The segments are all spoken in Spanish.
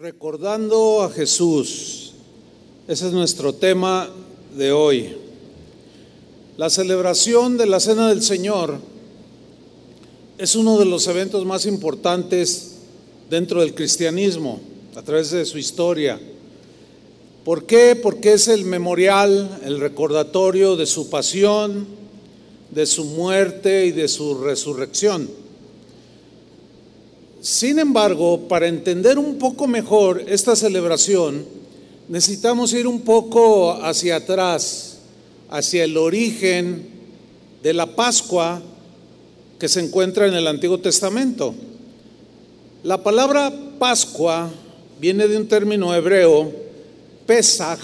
Recordando a Jesús. Ese es nuestro tema de hoy. La celebración de la Cena del Señor es uno de los eventos más importantes dentro del cristianismo, a través de su historia. ¿Por qué? Porque es el memorial, el recordatorio de su pasión, de su muerte y de su resurrección. Sin embargo, para entender un poco mejor esta celebración, necesitamos ir un poco hacia atrás, hacia el origen de la Pascua que se encuentra en el Antiguo Testamento. La palabra Pascua viene de un término hebreo, Pesach,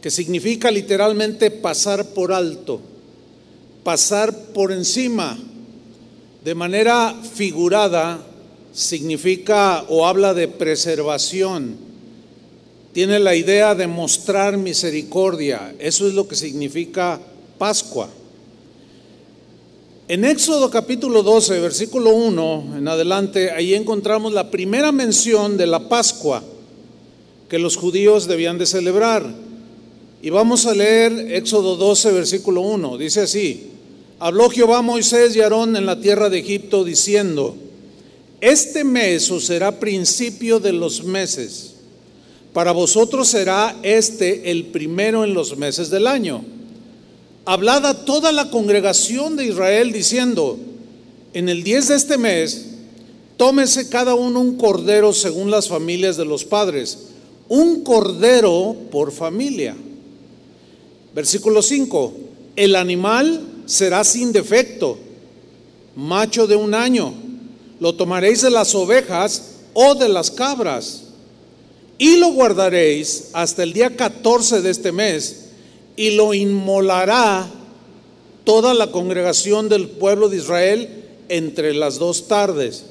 que significa literalmente pasar por alto, pasar por encima, de manera figurada, significa o habla de preservación. Tiene la idea de mostrar misericordia. Eso es lo que significa Pascua. En Éxodo capítulo 12, versículo 1 en adelante, ahí encontramos la primera mención de la Pascua que los judíos debían de celebrar. Y vamos a leer Éxodo 12, versículo 1. Dice así, habló Jehová a Moisés y Aarón en la tierra de Egipto diciendo, este mes os será principio de los meses. Para vosotros será este el primero en los meses del año. Hablad a toda la congregación de Israel diciendo, en el 10 de este mes, tómese cada uno un cordero según las familias de los padres, un cordero por familia. Versículo 5, el animal será sin defecto, macho de un año lo tomaréis de las ovejas o de las cabras, y lo guardaréis hasta el día 14 de este mes, y lo inmolará toda la congregación del pueblo de Israel entre las dos tardes.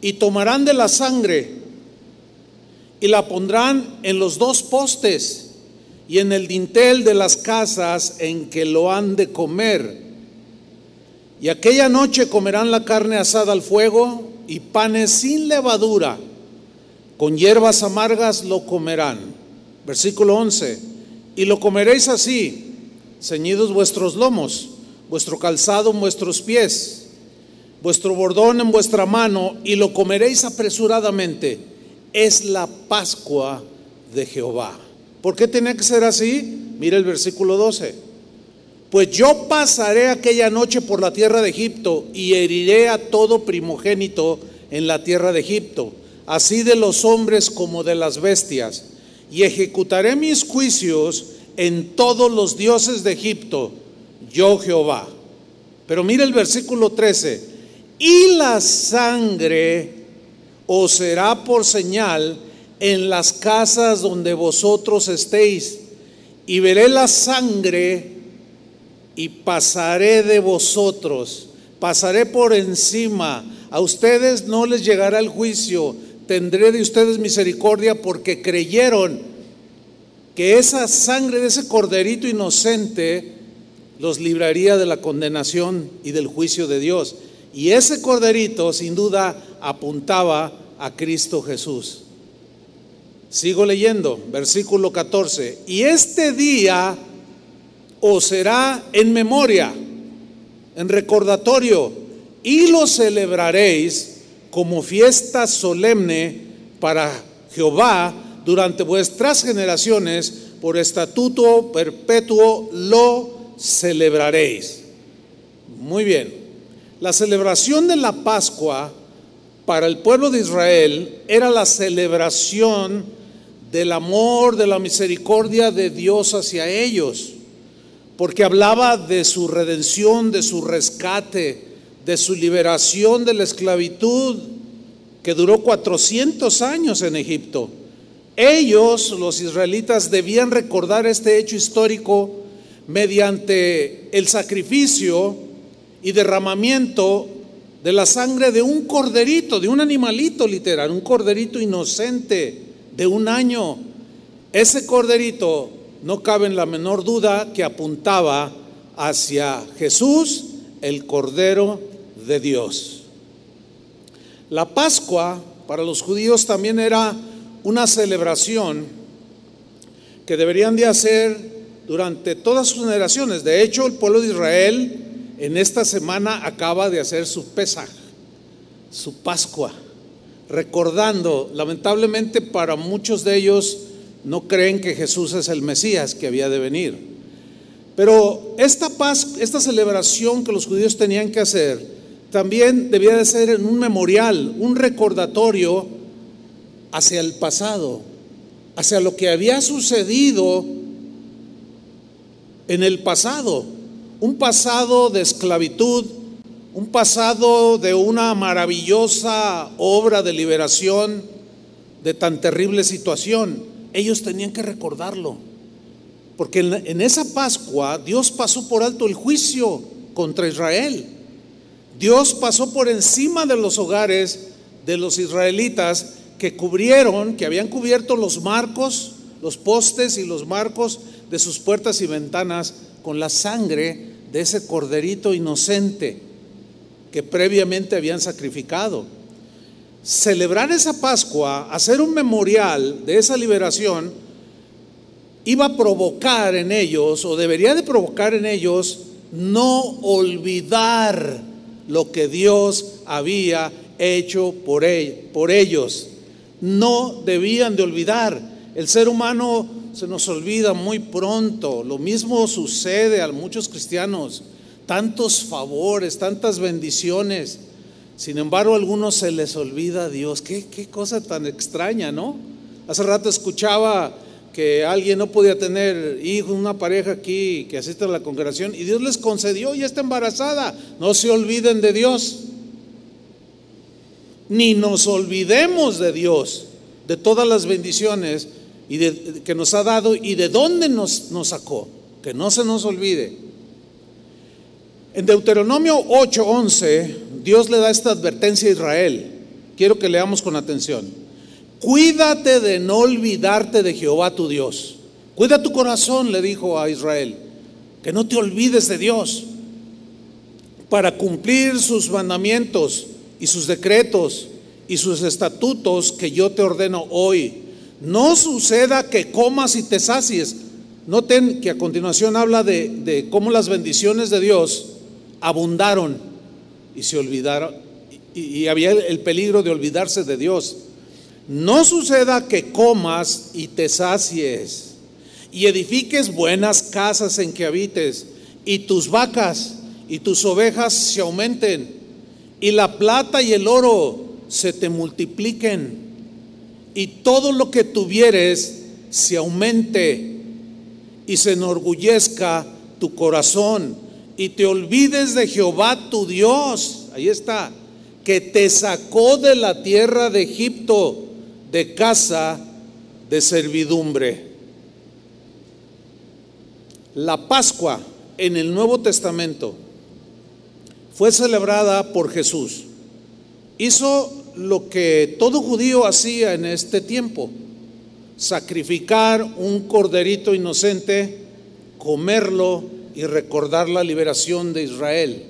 Y tomarán de la sangre y la pondrán en los dos postes y en el dintel de las casas en que lo han de comer y aquella noche comerán la carne asada al fuego y panes sin levadura, con hierbas amargas lo comerán. Versículo 11, y lo comeréis así, ceñidos vuestros lomos, vuestro calzado en vuestros pies, vuestro bordón en vuestra mano, y lo comeréis apresuradamente. Es la Pascua de Jehová. ¿Por qué tiene que ser así? Mira el versículo 12 pues yo pasaré aquella noche por la tierra de Egipto y heriré a todo primogénito en la tierra de Egipto, así de los hombres como de las bestias, y ejecutaré mis juicios en todos los dioses de Egipto, yo Jehová. Pero mira el versículo 13, y la sangre os será por señal en las casas donde vosotros estéis, y veré la sangre y pasaré de vosotros, pasaré por encima. A ustedes no les llegará el juicio, tendré de ustedes misericordia porque creyeron que esa sangre de ese corderito inocente los libraría de la condenación y del juicio de Dios. Y ese corderito sin duda apuntaba a Cristo Jesús. Sigo leyendo, versículo 14. Y este día o será en memoria, en recordatorio, y lo celebraréis como fiesta solemne para Jehová durante vuestras generaciones, por estatuto perpetuo lo celebraréis. Muy bien, la celebración de la Pascua para el pueblo de Israel era la celebración del amor, de la misericordia de Dios hacia ellos porque hablaba de su redención, de su rescate, de su liberación de la esclavitud que duró 400 años en Egipto. Ellos, los israelitas, debían recordar este hecho histórico mediante el sacrificio y derramamiento de la sangre de un corderito, de un animalito literal, un corderito inocente de un año. Ese corderito no cabe en la menor duda que apuntaba hacia Jesús, el Cordero de Dios. La Pascua para los judíos también era una celebración que deberían de hacer durante todas sus generaciones. De hecho, el pueblo de Israel en esta semana acaba de hacer su Pesaj, su Pascua, recordando, lamentablemente para muchos de ellos no creen que Jesús es el Mesías que había de venir. Pero esta, paz, esta celebración que los judíos tenían que hacer también debía de ser en un memorial, un recordatorio hacia el pasado, hacia lo que había sucedido en el pasado, un pasado de esclavitud, un pasado de una maravillosa obra de liberación de tan terrible situación. Ellos tenían que recordarlo, porque en, esa Pascua Dios pasó por alto el juicio contra Israel. Dios pasó por encima de los hogares de los israelitas que cubrieron, que habían cubierto los marcos, los postes y los marcos de sus puertas y ventanas con la sangre de ese corderito inocente que previamente habían sacrificado. Celebrar esa Pascua, hacer un memorial de esa liberación, iba a provocar en ellos, o debería de provocar en ellos, no olvidar lo que Dios había hecho por, por ellos. No debían de olvidar. El ser humano se nos olvida muy pronto. Lo mismo sucede a muchos cristianos. Tantos favores, tantas bendiciones. Sin embargo, a algunos se les olvida a Dios. Qué, qué cosa tan extraña, ¿no? Hace rato escuchaba que alguien no podía tener hijos, una pareja aquí que asiste a la congregación y Dios les concedió y está embarazada. No se olviden de Dios. Ni nos olvidemos de Dios, de todas las bendiciones y que nos ha dado y de dónde nos, nos sacó. Que no se nos olvide. En Deuteronomio 8:11, Dios le da esta advertencia a Israel. Quiero que leamos con atención. Cuídate de no olvidarte de Jehová tu Dios. Cuida tu corazón, le dijo a Israel, que no te olvides de Dios para cumplir sus mandamientos y sus decretos y sus estatutos que yo te ordeno hoy. No suceda que comas y te sacies. Noten que a continuación habla de, cómo las bendiciones de Dios abundaron y se olvidaron y había el peligro de olvidarse de Dios. No suceda que comas y te sacies y edifiques buenas casas en que habites y tus vacas y tus ovejas se aumenten y la plata y el oro se te multipliquen y todo lo que tuvieres se aumente y se enorgullezca tu corazón y te olvides de Jehová tu Dios, ahí está, que te sacó de la tierra de Egipto de casa de servidumbre. La Pascua en el Nuevo Testamento fue celebrada por Jesús. Hizo lo que todo judío hacía en este tiempo, sacrificar un corderito inocente, comerlo y recordar la liberación de Israel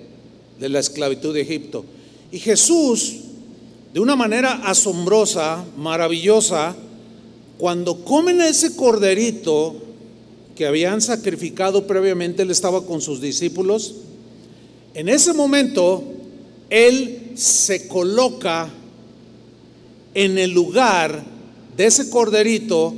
de la esclavitud de Egipto. Y Jesús de una manera asombrosa, maravillosa, cuando comen ese corderito que habían sacrificado previamente, él estaba con sus discípulos, en ese momento él se coloca en el lugar de ese corderito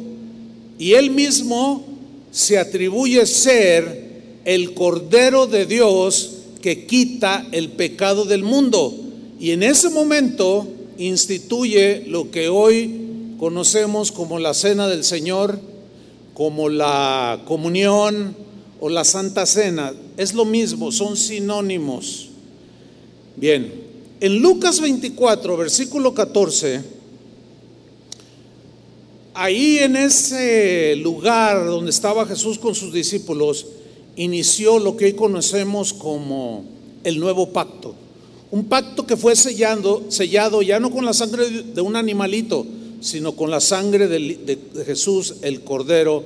y él mismo se atribuye ser el cordero de Dios que quita el pecado del mundo. Y en ese momento instituye lo que hoy conocemos como la cena del Señor, como la comunión o la santa cena. Es lo mismo, son sinónimos. Bien, en Lucas 24, versículo 14, ahí en ese lugar donde estaba Jesús con sus discípulos, inició lo que hoy conocemos como el nuevo pacto. Un pacto que fue sellando, sellado ya no con la sangre de un animalito, sino con la sangre de, Jesús, el Cordero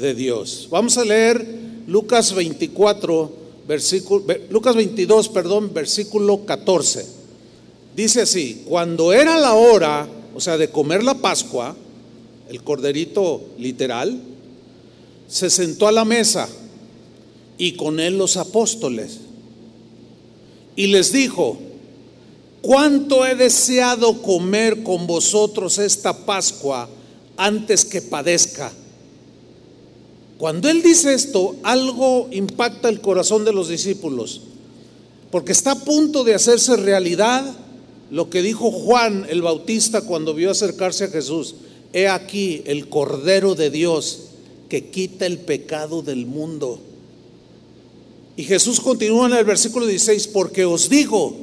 de Dios. Vamos a leer Lucas 24, versículo, Lucas 22, perdón, versículo 14. Dice así, cuando era la hora o sea, de comer la Pascua, el corderito literal, se sentó a la mesa y con él los apóstoles. Y les dijo, ¿cuánto he deseado comer con vosotros esta Pascua antes que padezca? Cuando él dice esto, algo impacta el corazón de los discípulos, porque está a punto de hacerse realidad lo que dijo Juan el Bautista cuando vio acercarse a Jesús. He aquí el Cordero de Dios que quita el pecado del mundo. Y Jesús continúa en el versículo 16, porque os digo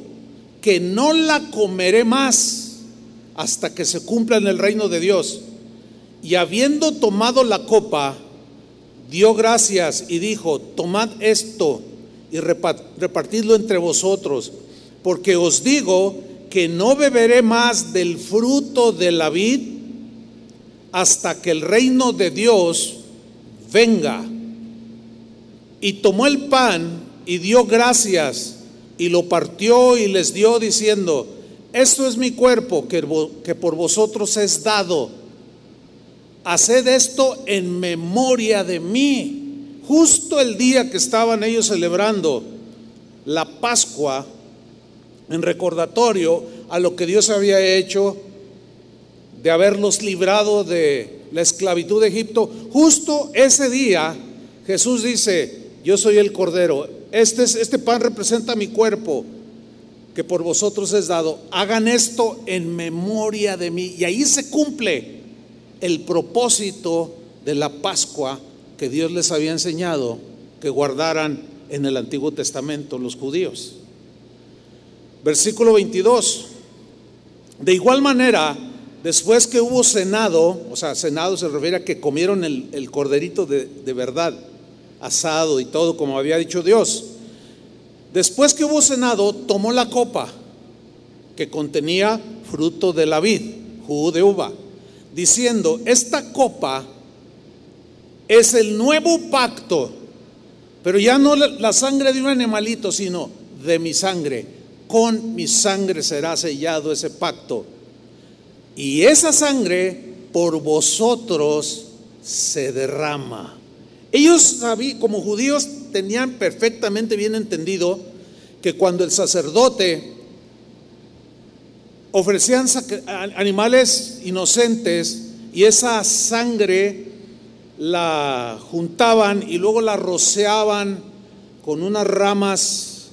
que no la comeré más hasta que se cumpla en el reino de Dios. Y habiendo tomado la copa, dio gracias y dijo, tomad esto y repartidlo entre vosotros, porque os digo que no beberé más del fruto de la vid hasta que el reino de Dios venga. Y tomó el pan y dio gracias y lo partió y les dio diciendo, esto es mi cuerpo que, por vosotros es dado. Haced esto en memoria de mí. Justo el día que estaban ellos celebrando la Pascua, en recordatorio a lo que Dios había hecho de haberlos librado de la esclavitud de Egipto, justo ese día Jesús dice, yo soy el Cordero, este, este pan representa mi cuerpo que por vosotros es dado, hagan esto en memoria de mí. Y ahí se cumple el propósito de la Pascua que Dios les había enseñado que guardaran en el Antiguo Testamento los judíos. Versículo 22. De igual manera, Después que hubo cenado, o sea, cenado se refiere a que comieron el, corderito de, de verdad, asado y todo, como había dicho Dios. Después que hubo cenado, tomó la copa que contenía fruto de la vid, jugo de uva, diciendo, esta copa es el nuevo pacto, pero ya no la sangre de un animalito, sino de mi sangre. Con mi sangre será sellado ese pacto y esa sangre por vosotros se derrama. Ellos como judíos, tenían perfectamente bien entendido que cuando el sacerdote ofrecían animales inocentes y esa sangre la juntaban y luego la rociaban con unas ramas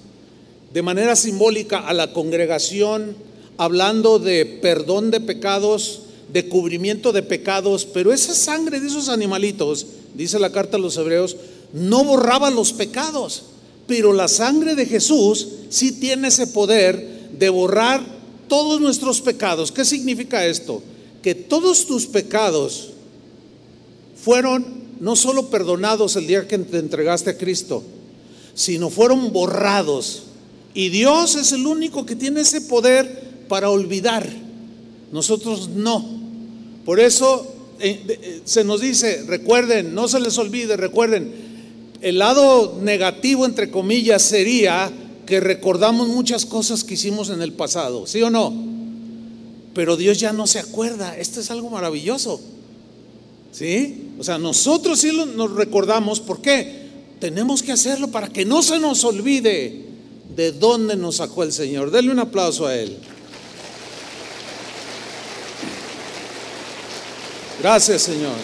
de manera simbólica a la congregación hablando de perdón de pecados, de cubrimiento de pecados, pero esa sangre de esos animalitos, dice la carta a los hebreos, no borraba los pecados, pero la sangre de Jesús sí tiene ese poder de borrar todos nuestros pecados. ¿Qué significa esto? Que todos tus pecados fueron no solo perdonados el día que te entregaste a Cristo, sino fueron borrados. Y Dios es el único que tiene ese poder para olvidar. Nosotros no. Por eso se nos dice, recuerden, no se les olvide, recuerden, el lado negativo, entre comillas, sería que recordamos muchas cosas que hicimos en el pasado, ¿sí o no? Pero Dios ya no se acuerda. Esto es algo maravilloso. ¿Sí? O sea, nosotros sí nos recordamos. ¿Por qué? Tenemos que hacerlo para que no se nos olvide de dónde nos sacó el Señor. Denle un aplauso a Él. Gracias, Señor.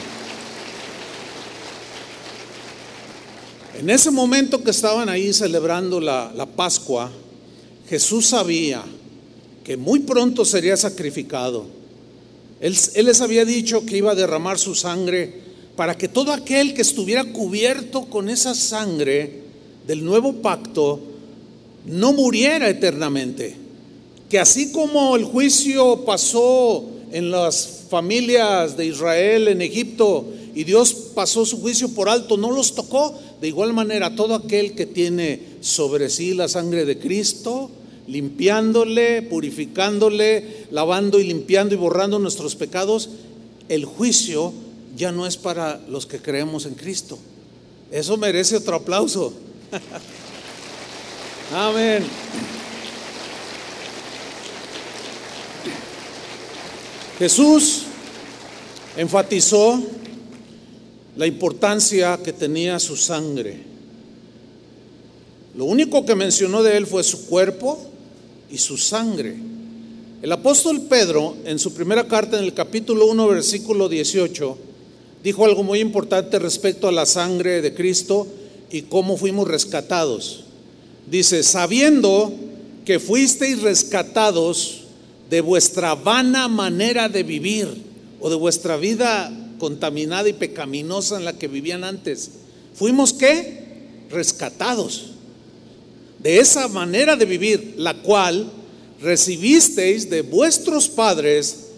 En ese momento que estaban ahí celebrando la, Pascua, Jesús sabía que muy pronto sería sacrificado. Él, él, les había dicho que iba a derramar su sangre para que todo aquel que estuviera cubierto con esa sangre del nuevo pacto no muriera eternamente. Que así como el juicio pasó en las familias de Israel en Egipto y Dios pasó su juicio por alto, no los tocó. De igual manera, todo aquel que tiene sobre sí la sangre de Cristo, limpiándole, purificándole, lavando y limpiando y borrando nuestros pecados, el juicio ya no es para los que creemos en Cristo. Eso merece otro aplauso. Amén. Jesús enfatizó la importancia que tenía su sangre. Lo único que mencionó de él fue su cuerpo y su sangre. El apóstol Pedro, en su primera carta, en el capítulo 1, versículo 18, dijo algo muy importante respecto a la sangre de Cristo y cómo fuimos rescatados. Dice, sabiendo que fuisteis rescatados de vuestra vana manera de vivir o de vuestra vida contaminada y pecaminosa en la que vivían antes. ¿Fuimos qué? Rescatados de esa manera de vivir, la cual recibisteis de vuestros padres,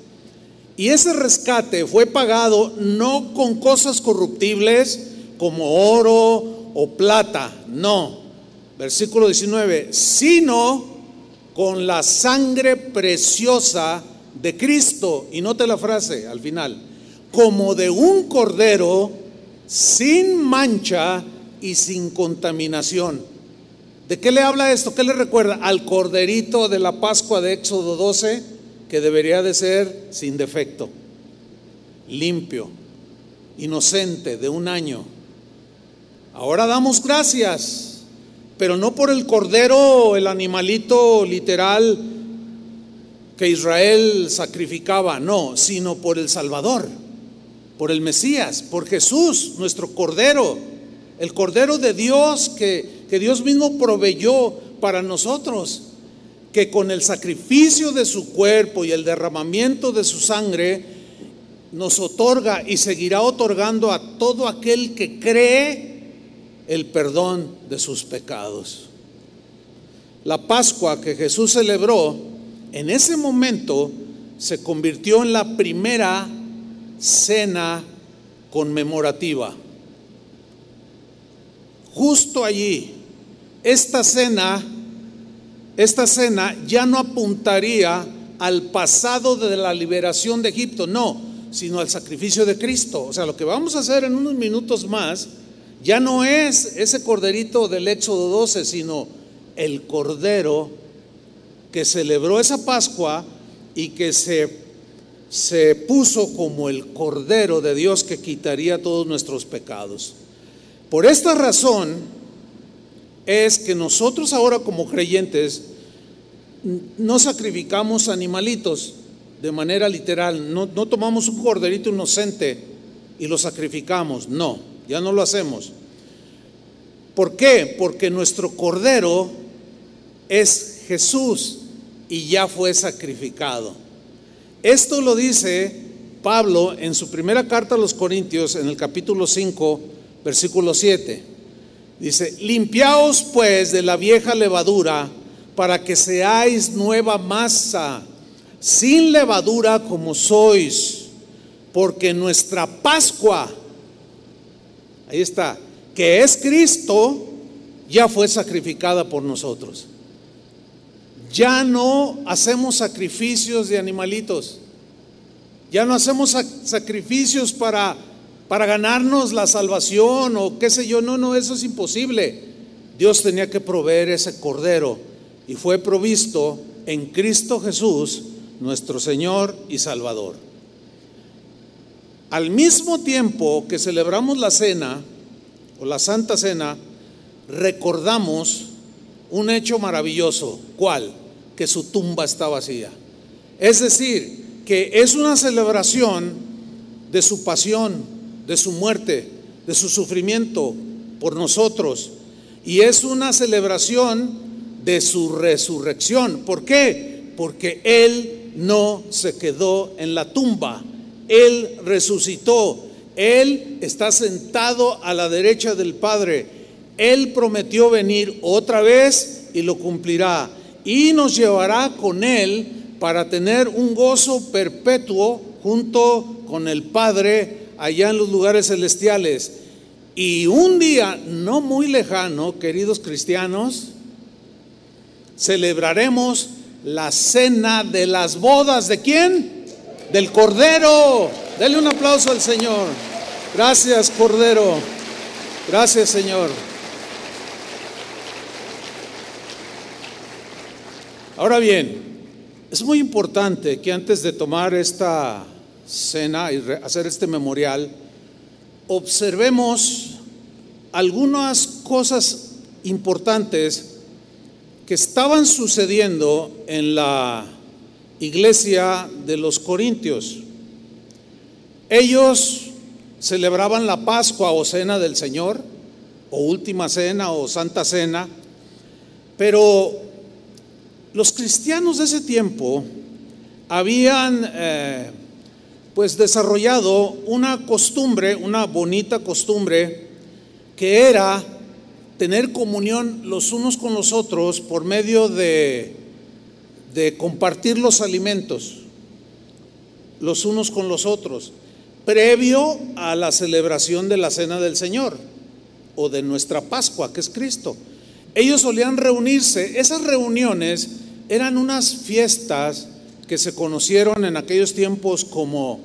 y ese rescate fue pagado no con cosas corruptibles como oro o plata, no, versículo 19, sino con la sangre preciosa de Cristo, y note la frase al final, como de un cordero sin mancha y sin contaminación. ¿De qué le habla esto? ¿Qué le recuerda? Al corderito de la Pascua de Éxodo 12, que debería de ser sin defecto, limpio, inocente, de un año. Ahora damos gracias, pero no por el cordero, el animalito literal que Israel sacrificaba, no, sino por el Salvador, por el Mesías, por Jesús, nuestro cordero, el cordero de Dios que que Dios mismo proveyó para nosotros, que con el sacrificio de su cuerpo y el derramamiento de su sangre nos otorga y seguirá otorgando a todo aquel que cree el perdón de sus pecados. La Pascua que Jesús celebró en ese momento se convirtió en la primera cena conmemorativa. Justo allí, esta cena, esta cena ya no apuntaría al pasado de la liberación de Egipto, no, sino al sacrificio de Cristo. O sea, lo que vamos a hacer en unos minutos más ya no es ese corderito del Éxodo 12, sino el cordero que celebró esa Pascua y que se, se puso como el cordero de Dios que quitaría todos nuestros pecados. Por esta razón, es que nosotros ahora como creyentes no sacrificamos animalitos de manera literal, no, tomamos un corderito inocente y lo sacrificamos, no, ya no lo hacemos. ¿Por qué? Porque nuestro cordero es Jesús y ya fue sacrificado. Esto lo dice Pablo en su primera carta a los Corintios, en el capítulo 5, versículo 7. Dice, limpiaos pues de la vieja levadura para que seáis nueva masa, sin levadura como sois, porque nuestra Pascua, ahí está, que es Cristo, ya fue sacrificada por nosotros. Ya no hacemos sacrificios de animalitos, ya no hacemos sacrificios para para ganarnos la salvación o qué sé yo. No, no, eso es imposible. Dios tenía que proveer ese cordero y fue provisto en Cristo Jesús, nuestro Señor y Salvador. Al mismo tiempo que celebramos la cena o la Santa Cena, recordamos un hecho maravilloso. ¿Cuál? Que su tumba está vacía. Es decir, que es una celebración de su pasión, de su muerte, de su sufrimiento por nosotros. Y es una celebración de su resurrección. ¿Por qué? Porque Él no se quedó en la tumba. Él resucitó. Él está sentado a la derecha del Padre. Él prometió venir otra vez y lo cumplirá. Y nos llevará con Él para tener un gozo perpetuo junto con el Padre allá en los lugares celestiales. Y un día no muy lejano, queridos cristianos, celebraremos la cena de las bodas. ¿De quién? Del Cordero. Dele un aplauso al Señor. Gracias, Cordero. Gracias, Señor. Ahora bien, Es muy importante que antes de tomar esta cena y hacer este memorial, observemos algunas cosas importantes que estaban sucediendo en la iglesia de los Corintios. Ellos celebraban la Pascua o Cena del Señor, o Última Cena o Santa Cena, pero los cristianos de ese tiempo habían eh, pues desarrollado una costumbre, una bonita costumbre, que era tener comunión los unos con los otros por medio de, de compartir los alimentos los unos con los otros, previo a la celebración de la Cena del Señor o de nuestra Pascua, que es Cristo. Ellos solían reunirse, esas reuniones eran unas fiestas que se conocieron en aquellos tiempos como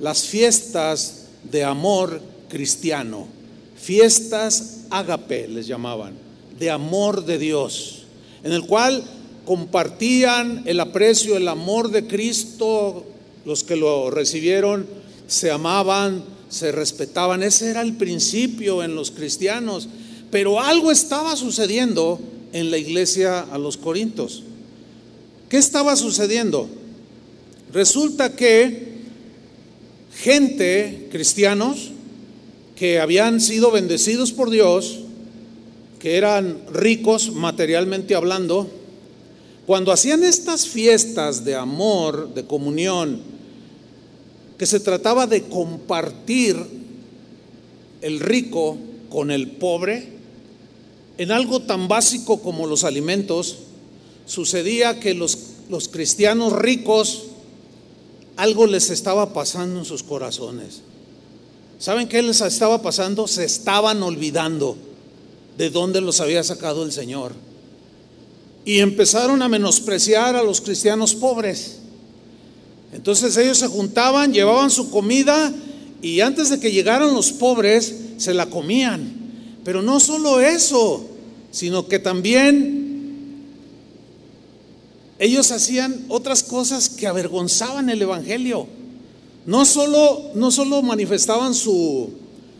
las fiestas de amor cristiano, fiestas ágape les llamaban, de amor de Dios, en el cual compartían el aprecio, el amor de Cristo, los que lo recibieron se amaban, se respetaban, ese era el principio en los cristianos, pero algo estaba sucediendo en la iglesia a los Corintios. ¿Qué estaba sucediendo? Resulta que gente, cristianos, que habían sido bendecidos por Dios, que eran ricos materialmente hablando, cuando hacían estas fiestas de amor, de comunión, que se trataba de compartir el rico con el pobre, en algo tan básico como los alimentos, sucedía que los, los cristianos ricos, algo les estaba pasando en sus corazones. ¿Saben qué les estaba pasando? Se estaban olvidando de dónde los había sacado el Señor. Y empezaron a menospreciar a los cristianos pobres. Entonces ellos se juntaban, llevaban su comida y antes de que llegaran los pobres, se la comían. Pero no solo eso, sino que también ellos hacían otras cosas que avergonzaban el Evangelio. No solo, no solo manifestaban su,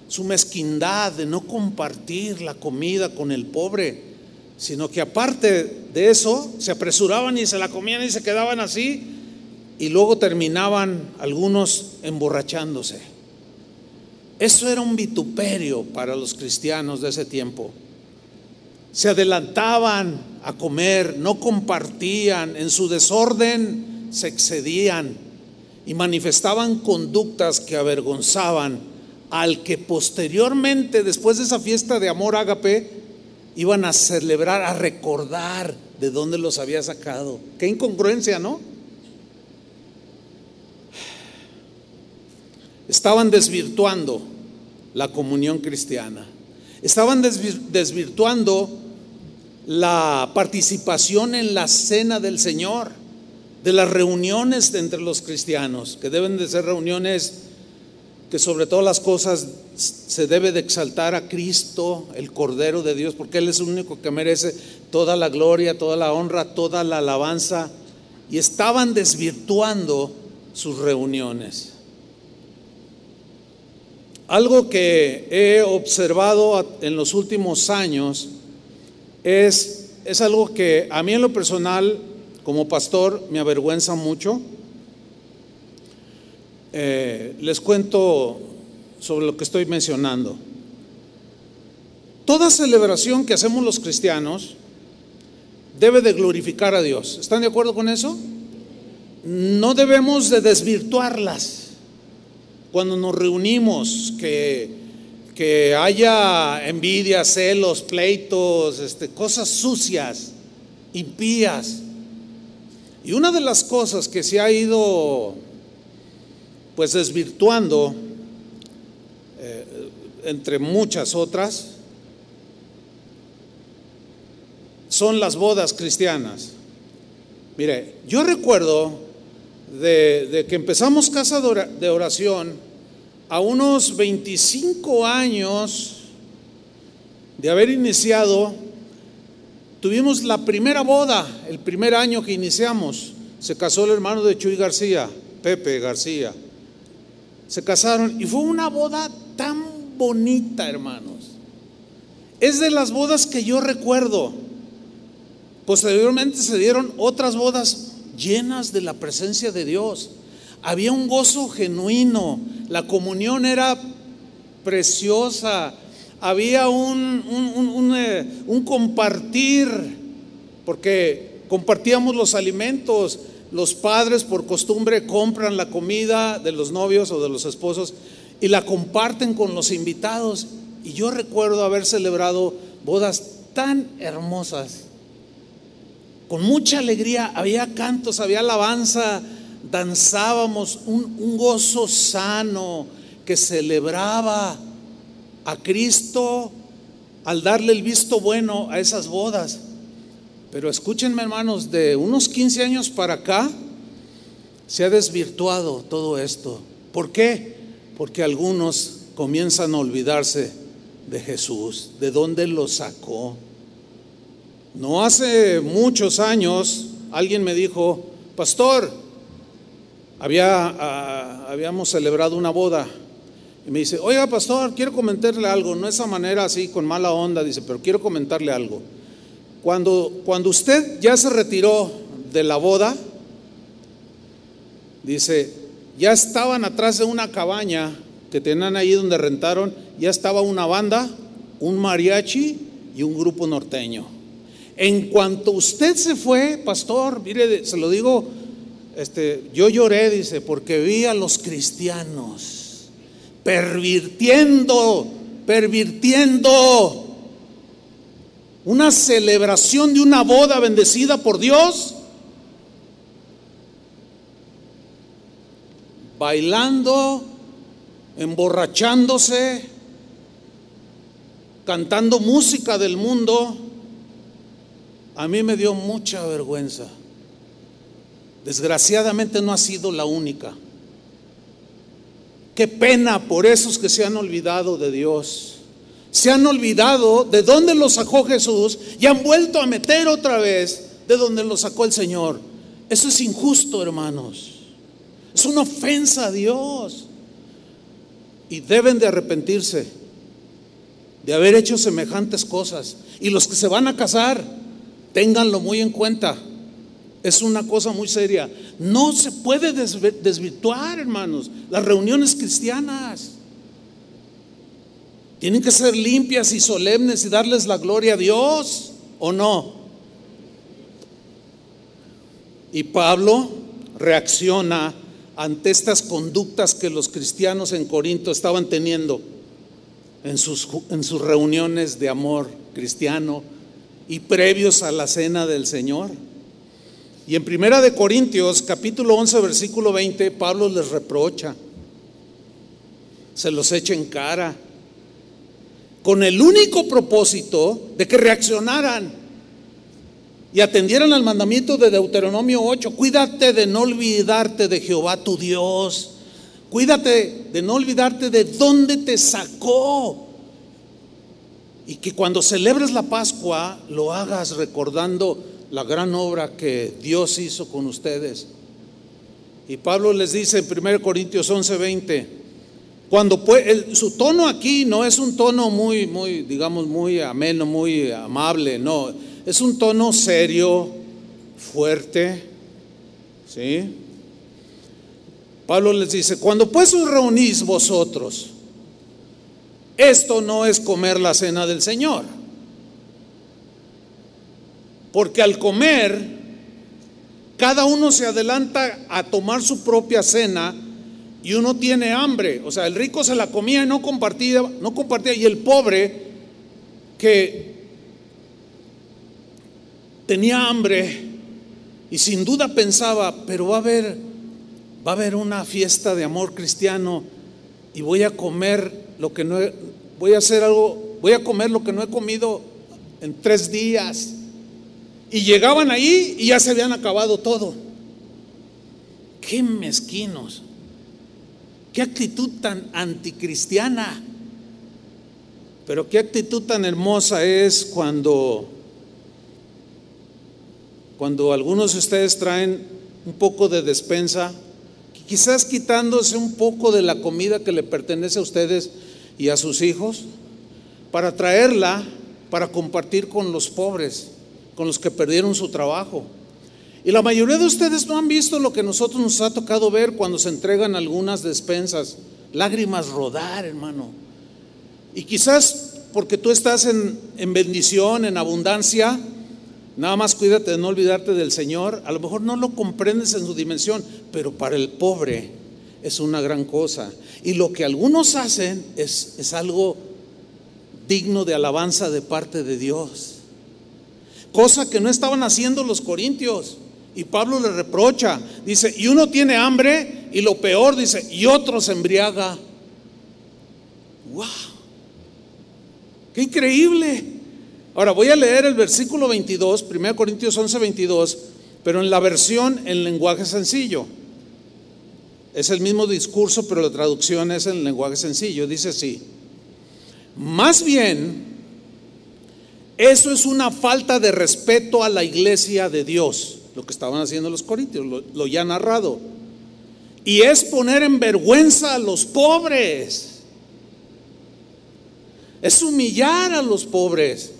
su mezquindad de no compartir la comida con el pobre, sino que aparte de eso, se apresuraban y se la comían y se quedaban así, y luego terminaban algunos emborrachándose. Eso era un vituperio para los cristianos de ese tiempo. Se adelantaban a comer, no compartían, en su desorden se excedían y manifestaban conductas que avergonzaban al que posteriormente, después de esa fiesta de amor ágape, iban a celebrar, a recordar de dónde los había sacado. Qué incongruencia, ¿no? Estaban desvirtuando la comunión cristiana. Estaban desvirtuando la participación en la cena del Señor, de las reuniones entre los cristianos, que deben de ser reuniones que sobre todas las cosas se debe de exaltar a Cristo, el Cordero de Dios, porque Él es el único que merece toda la gloria, toda la honra, toda la alabanza, y estaban desvirtuando sus reuniones. Algo que he observado en los últimos años es, es algo que a mí en lo personal, como pastor, me avergüenza mucho. Eh, les cuento sobre lo que estoy mencionando. Toda celebración que hacemos los cristianos debe de glorificar a Dios. ¿Están de acuerdo con eso? No debemos de desvirtuarlas cuando nos reunimos, que, que haya envidia, celos, pleitos, este, cosas sucias, impías. Y una de las cosas que se ha ido pues desvirtuando, eh, entre muchas otras, son las bodas cristianas. Mire, yo recuerdo de, que empezamos casa de oración, a unos 25 años de haber iniciado, tuvimos la primera boda, el primer año que iniciamos. se casó el hermano de Chuy García, Pepe García. Se casaron y fue una boda tan bonita, hermanos. Es de las bodas que yo recuerdo. Posteriormente se dieron otras bodas llenas de la presencia de Dios. Había un gozo genuino, la comunión era preciosa, había un, eh, compartir, porque compartíamos los alimentos, los padres por costumbre compran la comida de los novios o de los esposos y la comparten con los invitados. Y yo recuerdo haber celebrado bodas tan hermosas, con mucha alegría, había cantos, había alabanza, danzábamos, un, gozo sano que celebraba a Cristo al darle el visto bueno a esas bodas. Pero escúchenme hermanos, de unos 15 años para acá se ha desvirtuado todo esto. ¿Por qué? Porque algunos comienzan a olvidarse de Jesús, de dónde lo sacó. No hace muchos años alguien me dijo, pastor, había, ah, habíamos celebrado una boda y me dice, oiga pastor, quiero comentarle algo, no esa manera así con mala onda, dice, pero quiero comentarle algo. Cuando, cuando usted ya se retiró de la boda, dice, ya estaban atrás de una cabaña que tenían ahí donde rentaron, ya estaba una banda, un mariachi y un grupo norteño. En cuanto usted se fue, pastor, mire, se lo digo, este, yo lloré, dice, porque vi a los cristianos pervirtiendo, pervirtiendo una celebración de una boda bendecida por Dios, bailando, emborrachándose, cantando música del mundo, a mí me dio mucha vergüenza. Desgraciadamente no ha sido la única. Qué pena por esos que se han olvidado de Dios. Se han olvidado de dónde los sacó Jesús y han vuelto a meter otra vez de donde los sacó el Señor. Eso es injusto, hermanos. Es una ofensa a Dios. Y deben de arrepentirse de haber hecho semejantes cosas. Y los que se van a casar, ténganlo muy en cuenta. Es una cosa muy seria. No se puede desvirtuar, hermanos, las reuniones cristianas. Tienen que ser limpias y solemnes y darles la gloria a Dios, ¿o no? Y Pablo reacciona ante estas conductas que los cristianos en Corinto estaban teniendo en sus, en sus reuniones de amor cristiano y previos a la cena del Señor. Y en Primera de Corintios, capítulo 11, versículo 20, Pablo les reprocha, se los echa en cara, con el único propósito de que reaccionaran y atendieran al mandamiento de Deuteronomio 8, cuídate de no olvidarte de Jehová tu Dios, cuídate de no olvidarte de dónde te sacó. Y que cuando celebres la Pascua lo hagas recordando la gran obra que Dios hizo con ustedes. Y Pablo les dice en 1 Corintios 11, 20, cuando su tono aquí no es un tono muy, muy, digamos, muy ameno, muy amable, no, es un tono serio, fuerte, ¿sí? Pablo les dice, cuando pues os reunís vosotros, esto no es comer la cena del Señor. Porque al comer, cada uno se adelanta a tomar su propia cena y uno tiene hambre. O sea, el rico se la comía y no compartía, no compartía. Y el pobre que tenía hambre y sin duda pensaba, pero va a haber, va a haber una fiesta de amor cristiano y voy a comer lo que no voy a hacer algo, voy a comer lo que no he comido en tres días. Y llegaban ahí y ya se habían acabado todo. Qué mezquinos. Qué actitud tan anticristiana. Pero qué actitud tan hermosa es cuando cuando algunos de ustedes traen un poco de despensa, quizás quitándose un poco de la comida que le pertenece a ustedes y a sus hijos, para traerla para compartir con los pobres, con los que perdieron su trabajo. Y la mayoría de ustedes no han visto lo que nosotros nos ha tocado ver cuando se entregan algunas despensas, lágrimas rodar, hermano. Y quizás porque tú estás en, en bendición, en abundancia, Nada más cuídate de no olvidarte del Señor. A lo mejor no lo comprendes en su dimensión, pero para el pobre es una gran cosa. Y lo que algunos hacen es, es algo digno de alabanza de parte de Dios. Cosa que no estaban haciendo los corintios. Y Pablo le reprocha. Dice, y uno tiene hambre y lo peor, dice, y otro se embriaga. ¡Wow! ¡Qué increíble! Ahora voy a leer el versículo 22, 1 Corintios 11, 22, pero en la versión en lenguaje sencillo. Es el mismo discurso, pero la traducción es en lenguaje sencillo. Dice así, más bien, eso es una falta de respeto a la iglesia de Dios, lo que estaban haciendo los corintios, lo, lo ya narrado. Y es poner en vergüenza a los pobres. Es humillar a los pobres.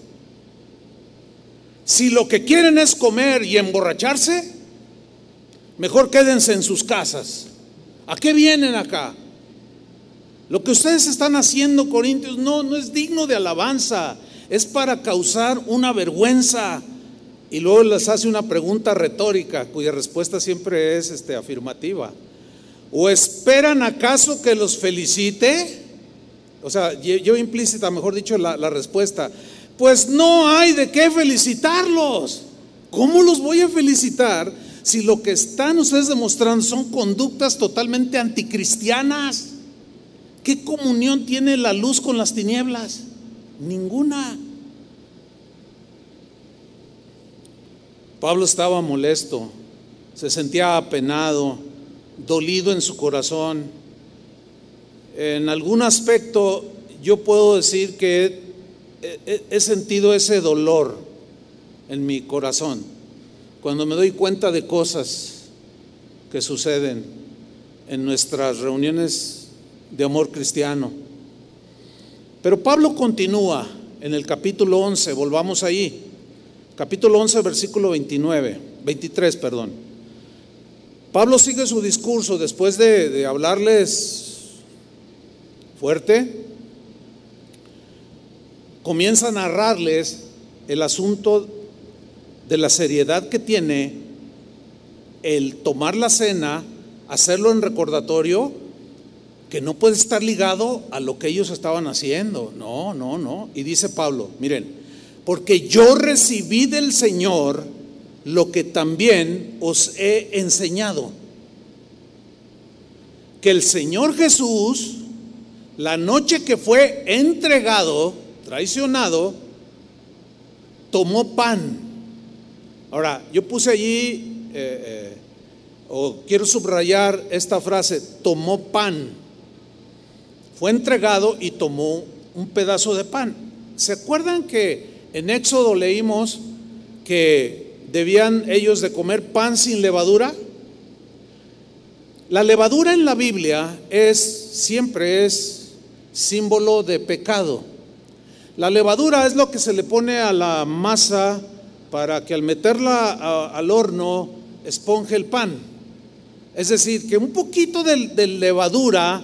Si lo que quieren es comer y emborracharse, mejor quédense en sus casas. ¿A qué vienen acá? Lo que ustedes están haciendo, Corintios, no, no es digno de alabanza, es para causar una vergüenza. Y luego les hace una pregunta retórica, cuya respuesta siempre es este, afirmativa. ¿O esperan acaso que los felicite? O sea, yo implícita, mejor dicho, la, la respuesta pues no hay de qué felicitarlos. ¿Cómo los voy a felicitar si lo que están ustedes demostrando son conductas totalmente anticristianas? ¿Qué comunión tiene la luz con las tinieblas? Ninguna. Pablo estaba molesto, se sentía apenado, dolido en su corazón. En algún aspecto yo puedo decir que he sentido ese dolor en mi corazón cuando me doy cuenta de cosas que suceden en nuestras reuniones de amor cristiano. Pero Pablo continúa en el capítulo 11, volvamos ahí, capítulo 11, versículo 29, 23, perdón. Pablo sigue su discurso después de, de hablarles fuerte, comienza a narrarles el asunto de la seriedad que tiene el tomar la cena, hacerlo en recordatorio, que no puede estar ligado a lo que ellos estaban haciendo. No, no, no. Y dice Pablo, miren, porque yo recibí del Señor lo que también os he enseñado. Que el Señor Jesús, la noche que fue entregado, traicionado, tomó pan. Ahora, yo puse allí, eh, eh, o quiero subrayar esta frase, tomó pan. Fue entregado y tomó un pedazo de pan. ¿Se acuerdan que en Éxodo leímos que debían ellos de comer pan sin levadura? La levadura en la Biblia es siempre es símbolo de pecado. La levadura es lo que se le pone a la masa para que al meterla al horno esponje el pan. Es decir, que un poquito de, levadura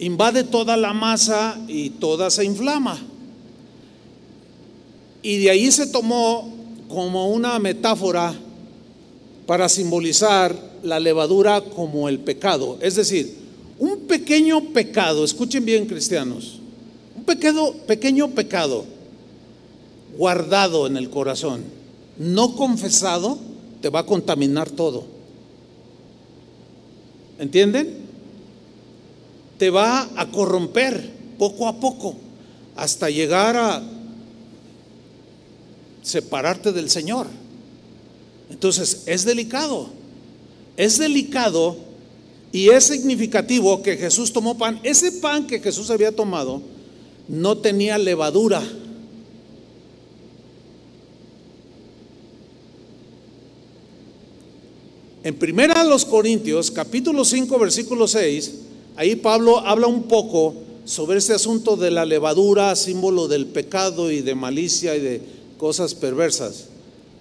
invade toda la masa y toda se inflama. Y de ahí se tomó como una metáfora para simbolizar la levadura como el pecado. Es decir, un pequeño pecado, escuchen bien cristianos, un pequeño pecado guardado en el corazón, no confesado, te va a contaminar todo. ¿Entienden? Te va a corromper poco a poco hasta llegar a separarte del Señor. Entonces, es delicado. Es delicado y es significativo que Jesús tomó pan. Ese pan que Jesús había tomado no tenía levadura. En primera a los Corintios, capítulo 5, versículo 6, ahí Pablo habla un poco sobre este asunto de la levadura, símbolo del pecado y de malicia y de cosas perversas.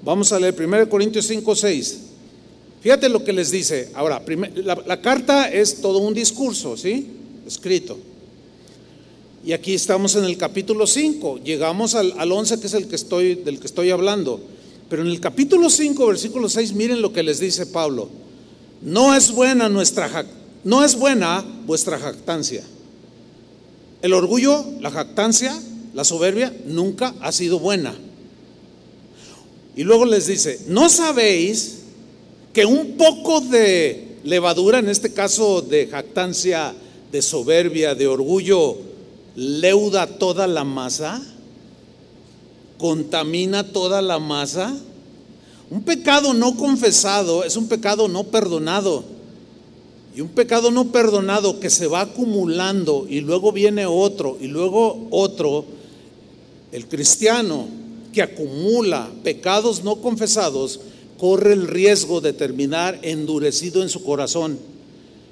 Vamos a leer 1 Corintios 5, 6. Fíjate lo que les dice. Ahora, la, carta es todo un discurso, ¿sí? Escrito. Y aquí estamos en el capítulo 5. Llegamos al, al 11, que es el que estoy, del que estoy hablando. Pero en el capítulo 5, versículo 6, miren lo que les dice Pablo. No es buena nuestra no es buena vuestra jactancia. El orgullo, la jactancia, la soberbia nunca ha sido buena. Y luego les dice, ¿no sabéis que un poco de levadura, en este caso de jactancia, de soberbia, de orgullo, leuda toda la masa? contamina toda la masa. Un pecado no confesado es un pecado no perdonado. Y un pecado no perdonado que se va acumulando y luego viene otro y luego otro, el cristiano que acumula pecados no confesados corre el riesgo de terminar endurecido en su corazón.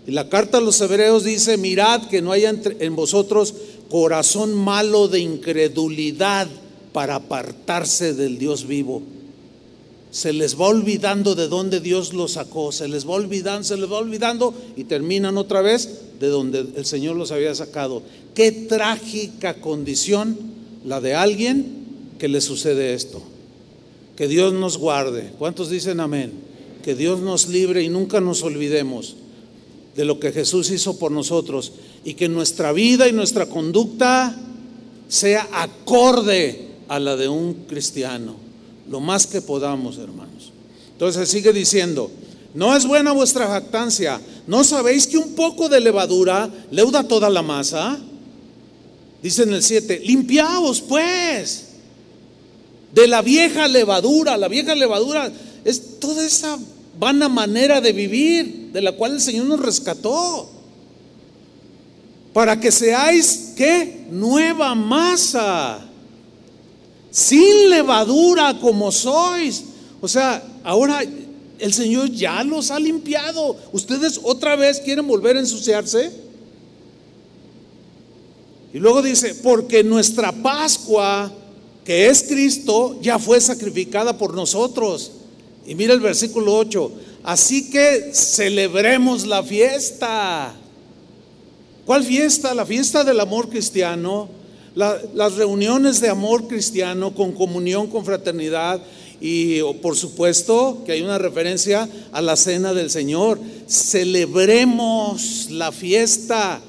Y la carta a los hebreos dice, mirad que no haya en vosotros corazón malo de incredulidad para apartarse del Dios vivo. Se les va olvidando de dónde Dios los sacó, se les va olvidando, se les va olvidando y terminan otra vez de donde el Señor los había sacado. Qué trágica condición la de alguien que le sucede esto. Que Dios nos guarde. ¿Cuántos dicen amén? Que Dios nos libre y nunca nos olvidemos de lo que Jesús hizo por nosotros y que nuestra vida y nuestra conducta sea acorde a la de un cristiano, lo más que podamos, hermanos. Entonces sigue diciendo, no es buena vuestra jactancia, ¿no sabéis que un poco de levadura leuda toda la masa? Dice en el 7, limpiaos pues de la vieja levadura, la vieja levadura es toda esa vana manera de vivir de la cual el Señor nos rescató. Para que seáis, ¿qué? Nueva masa sin levadura como sois. O sea, ahora el Señor ya los ha limpiado. ¿Ustedes otra vez quieren volver a ensuciarse? Y luego dice, porque nuestra Pascua, que es Cristo, ya fue sacrificada por nosotros. Y mira el versículo 8, así que celebremos la fiesta. ¿Cuál fiesta? La fiesta del amor cristiano las reuniones de amor cristiano con comunión, con fraternidad y por supuesto que hay una referencia a la cena del Señor. Celebremos la fiesta,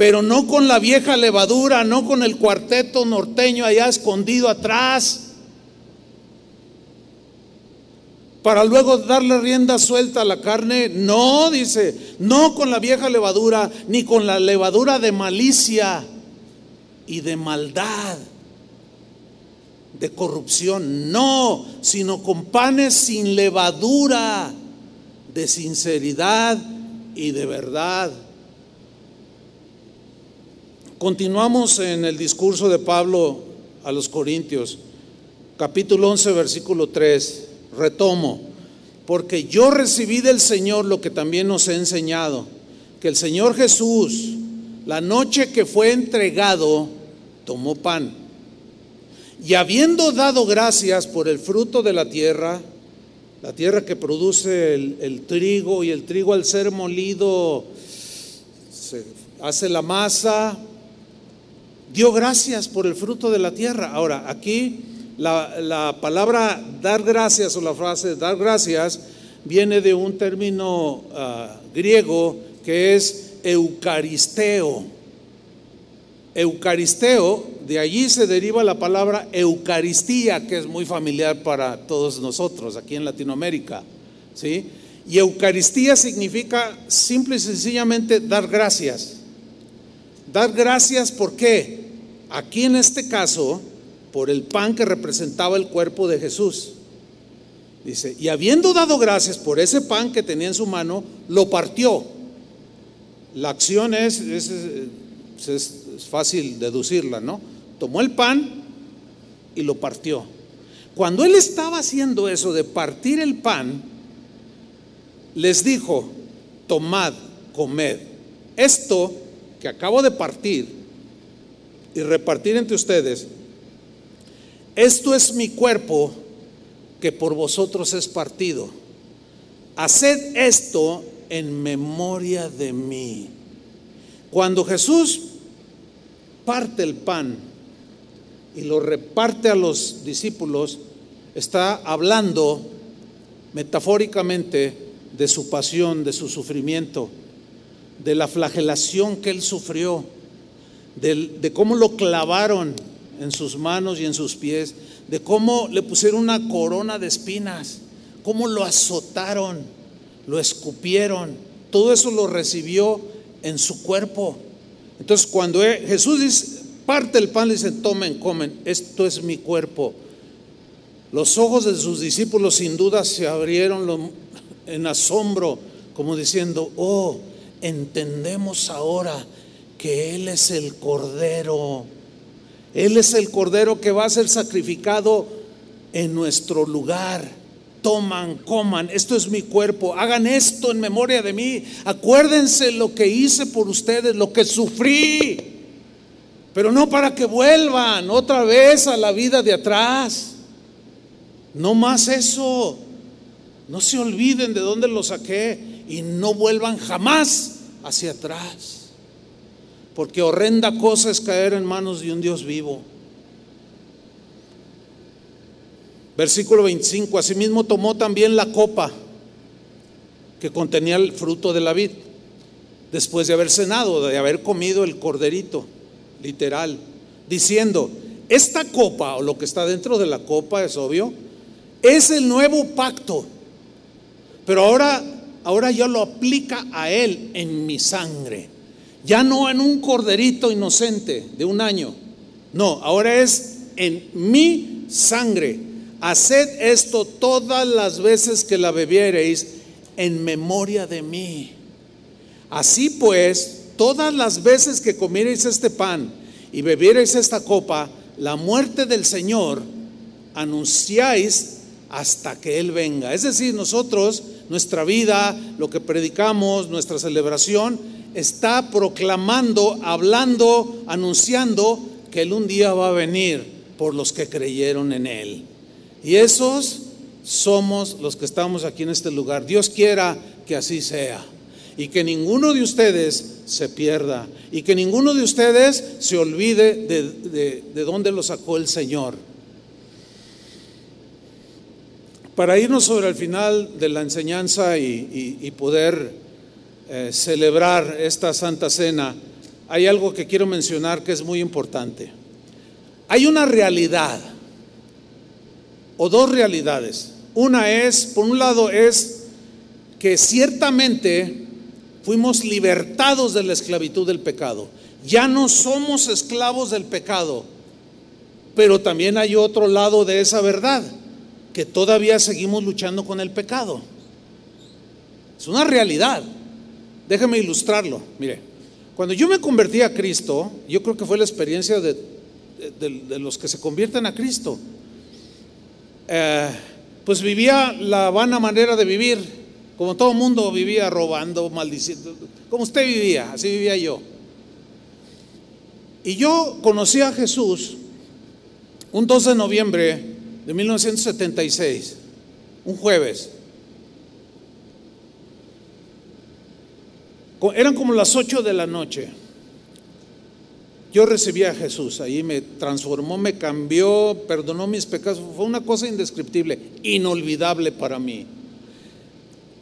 pero no con la vieja levadura, no con el cuarteto norteño allá escondido atrás. Para luego darle rienda suelta a la carne, no, dice, no con la vieja levadura, ni con la levadura de malicia y de maldad, de corrupción, no, sino con panes sin levadura, de sinceridad y de verdad. Continuamos en el discurso de Pablo a los Corintios, capítulo 11, versículo 3, retomo, porque yo recibí del Señor lo que también nos he enseñado, que el Señor Jesús, la noche que fue entregado, tomó pan. Y habiendo dado gracias por el fruto de la tierra, la tierra que produce el, trigo y el trigo al ser molido se hace la masa, dio gracias por el fruto de la tierra. Ahora, aquí la, palabra dar gracias o la frase dar gracias viene de un término ah, griego que es eucaristeo Eucaristeo, de allí se deriva la palabra Eucaristía, que es muy familiar para todos nosotros aquí en Latinoamérica. ¿sí? Y Eucaristía significa simple y sencillamente dar gracias. Dar gracias, ¿por qué? Aquí en este caso, por el pan que representaba el cuerpo de Jesús. Dice, y habiendo dado gracias por ese pan que tenía en su mano, lo partió. La acción es, es, es fácil deducirla, ¿no? Tomó el pan y lo partió. Cuando él estaba haciendo eso de partir el pan, les dijo, tomad, comed. Esto que acabo de partir y repartir entre ustedes, esto es mi cuerpo que por vosotros es partido. Haced esto en memoria de mí. Cuando Jesús parte el pan y lo reparte a los discípulos, está hablando metafóricamente de su pasión, de su sufrimiento, de la flagelación que él sufrió, de, cómo lo clavaron en sus manos y en sus pies, de cómo le pusieron una corona de espinas, cómo lo azotaron, lo escupieron, todo eso lo recibió en su cuerpo. Entonces cuando Jesús dice, parte el pan, le dice, tomen, comen, esto es mi cuerpo. Los ojos de sus discípulos sin duda se abrieron en asombro, como diciendo, oh, entendemos ahora que Él es el Cordero. Él es el Cordero que va a ser sacrificado en nuestro lugar. Toman, coman, esto es mi cuerpo, hagan esto en memoria de mí. Acuérdense lo que hice por ustedes, lo que sufrí, pero no para que vuelvan otra vez a la vida de atrás. No más eso. No se olviden de dónde lo saqué y no vuelvan jamás hacia atrás. Porque horrenda cosa es caer en manos de un Dios vivo. Versículo 25, asimismo tomó también la copa que contenía el fruto de la vid, después de haber cenado, de haber comido el corderito, literal, diciendo, esta copa, o lo que está dentro de la copa, es obvio, es el nuevo pacto, pero ahora, ahora ya lo aplica a él en mi sangre, ya no en un corderito inocente de un año, no, ahora es en mi sangre Haced esto todas las veces que la bebiereis en memoria de mí. Así pues, todas las veces que comiereis este pan y bebiereis esta copa, la muerte del Señor anunciáis hasta que Él venga. Es decir, nosotros, nuestra vida, lo que predicamos, nuestra celebración, está proclamando, hablando, anunciando que Él un día va a venir por los que creyeron en Él. Y esos somos los que estamos aquí en este lugar. Dios quiera que así sea. Y que ninguno de ustedes se pierda. Y que ninguno de ustedes se olvide de, dónde lo sacó el Señor. Para irnos sobre el final de la enseñanza y, poder eh, celebrar esta Santa Cena, hay algo que quiero mencionar que es muy importante. Hay una realidad o dos realidades. Una es, por un lado, es que ciertamente fuimos libertados de la esclavitud del pecado. Ya no somos esclavos del pecado, pero también hay otro lado de esa verdad, que todavía seguimos luchando con el pecado. Es una realidad. Déjeme ilustrarlo. Mire, cuando yo me convertí a Cristo, yo creo que fue la experiencia de, los que se convierten a Cristo. Eh, pues vivía la vana manera de vivir, como todo mundo vivía robando, maldiciendo, como usted vivía, así vivía yo. Y yo conocí a Jesús un 12 de noviembre de 1976, un jueves. Eran como las 8 de la noche. Yo recibí a Jesús, ahí me transformó, me cambió, perdonó mis pecados, fue una cosa indescriptible, inolvidable para mí.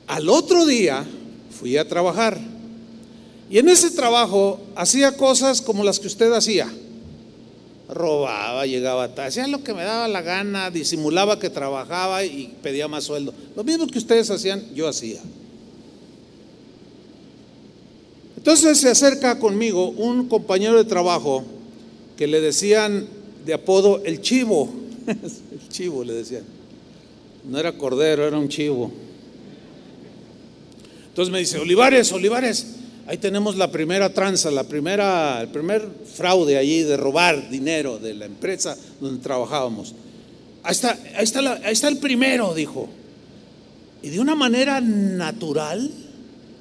Al otro día fui a trabajar y en ese trabajo hacía cosas como las que usted hacía. Robaba, llegaba, hacía lo que me daba la gana, disimulaba que trabajaba y pedía más sueldo. Lo mismo que ustedes hacían, yo hacía. Entonces se acerca conmigo un compañero de trabajo que le decían de apodo el chivo. el chivo le decían. No era cordero, era un chivo. Entonces me dice, Olivares, Olivares, ahí tenemos la primera tranza, la primera, el primer fraude allí de robar dinero de la empresa donde trabajábamos. Ahí está, ahí está, ahí está el primero, dijo. Y de una manera natural,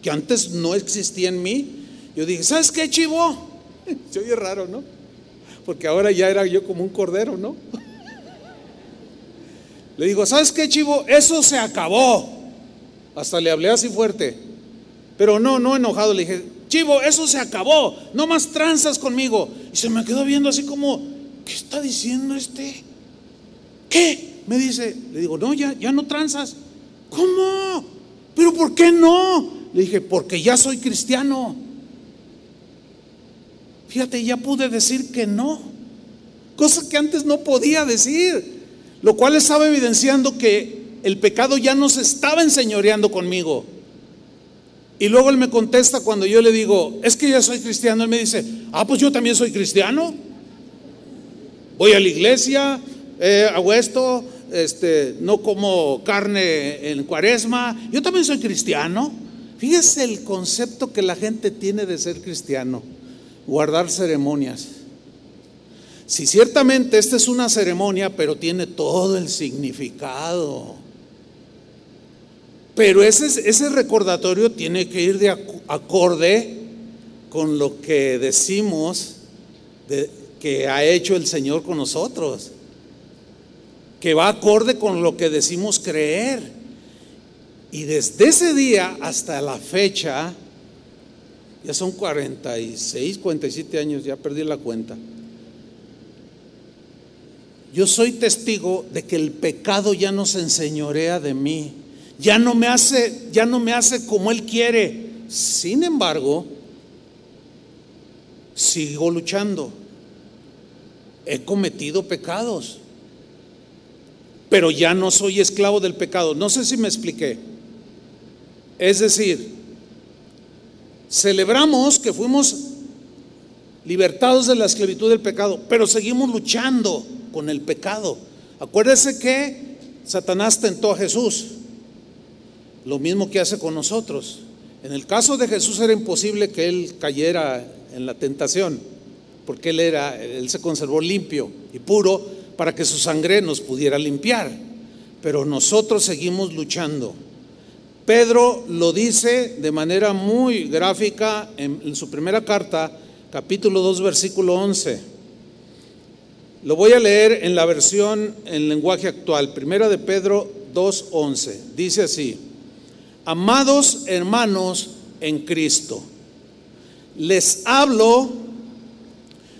que antes no existía en mí, yo dije, ¿sabes qué, chivo? Se oye raro, ¿no? Porque ahora ya era yo como un cordero, ¿no? Le digo, ¿sabes qué, chivo? Eso se acabó. Hasta le hablé así fuerte. Pero no, no enojado. Le dije, chivo, eso se acabó. No más tranzas conmigo. Y se me quedó viendo así como, ¿qué está diciendo este? ¿Qué? Me dice, le digo, no, ya, ya no tranzas. ¿Cómo? ¿Pero por qué no? Le dije, porque ya soy cristiano. Fíjate, ya pude decir que no. Cosa que antes no podía decir. Lo cual estaba evidenciando que el pecado ya no se estaba enseñoreando conmigo. Y luego él me contesta cuando yo le digo, es que ya soy cristiano. Él me dice, ah, pues yo también soy cristiano. Voy a la iglesia, eh, hago esto, este, no como carne en cuaresma. Yo también soy cristiano. Fíjese el concepto que la gente tiene de ser cristiano, guardar ceremonias. Si ciertamente esta es una ceremonia, pero tiene todo el significado. Pero ese, ese recordatorio tiene que ir de acorde con lo que decimos que ha hecho el Señor con nosotros. Que va acorde con lo que decimos creer. Y desde ese día hasta la fecha, ya son 46, 47 años, ya perdí la cuenta yo soy testigo de que el pecado ya no se enseñorea de mí, ya no me hace, ya no me hace como él quiere. Sin embargo, sigo luchando. He cometido pecados, pero ya no soy esclavo del pecado. No sé si me expliqué. Es decir, celebramos que fuimos libertados de la esclavitud del pecado, pero seguimos luchando con el pecado. Acuérdese que Satanás tentó a Jesús, lo mismo que hace con nosotros. En el caso de Jesús era imposible que él cayera en la tentación, porque él era él se conservó limpio y puro para que su sangre nos pudiera limpiar. Pero nosotros seguimos luchando. Pedro lo dice de manera muy gráfica en, su primera carta, capítulo 2, versículo 11. Lo voy a leer en la versión en lenguaje actual, primera de Pedro 2.11. Dice así, amados hermanos en Cristo, les hablo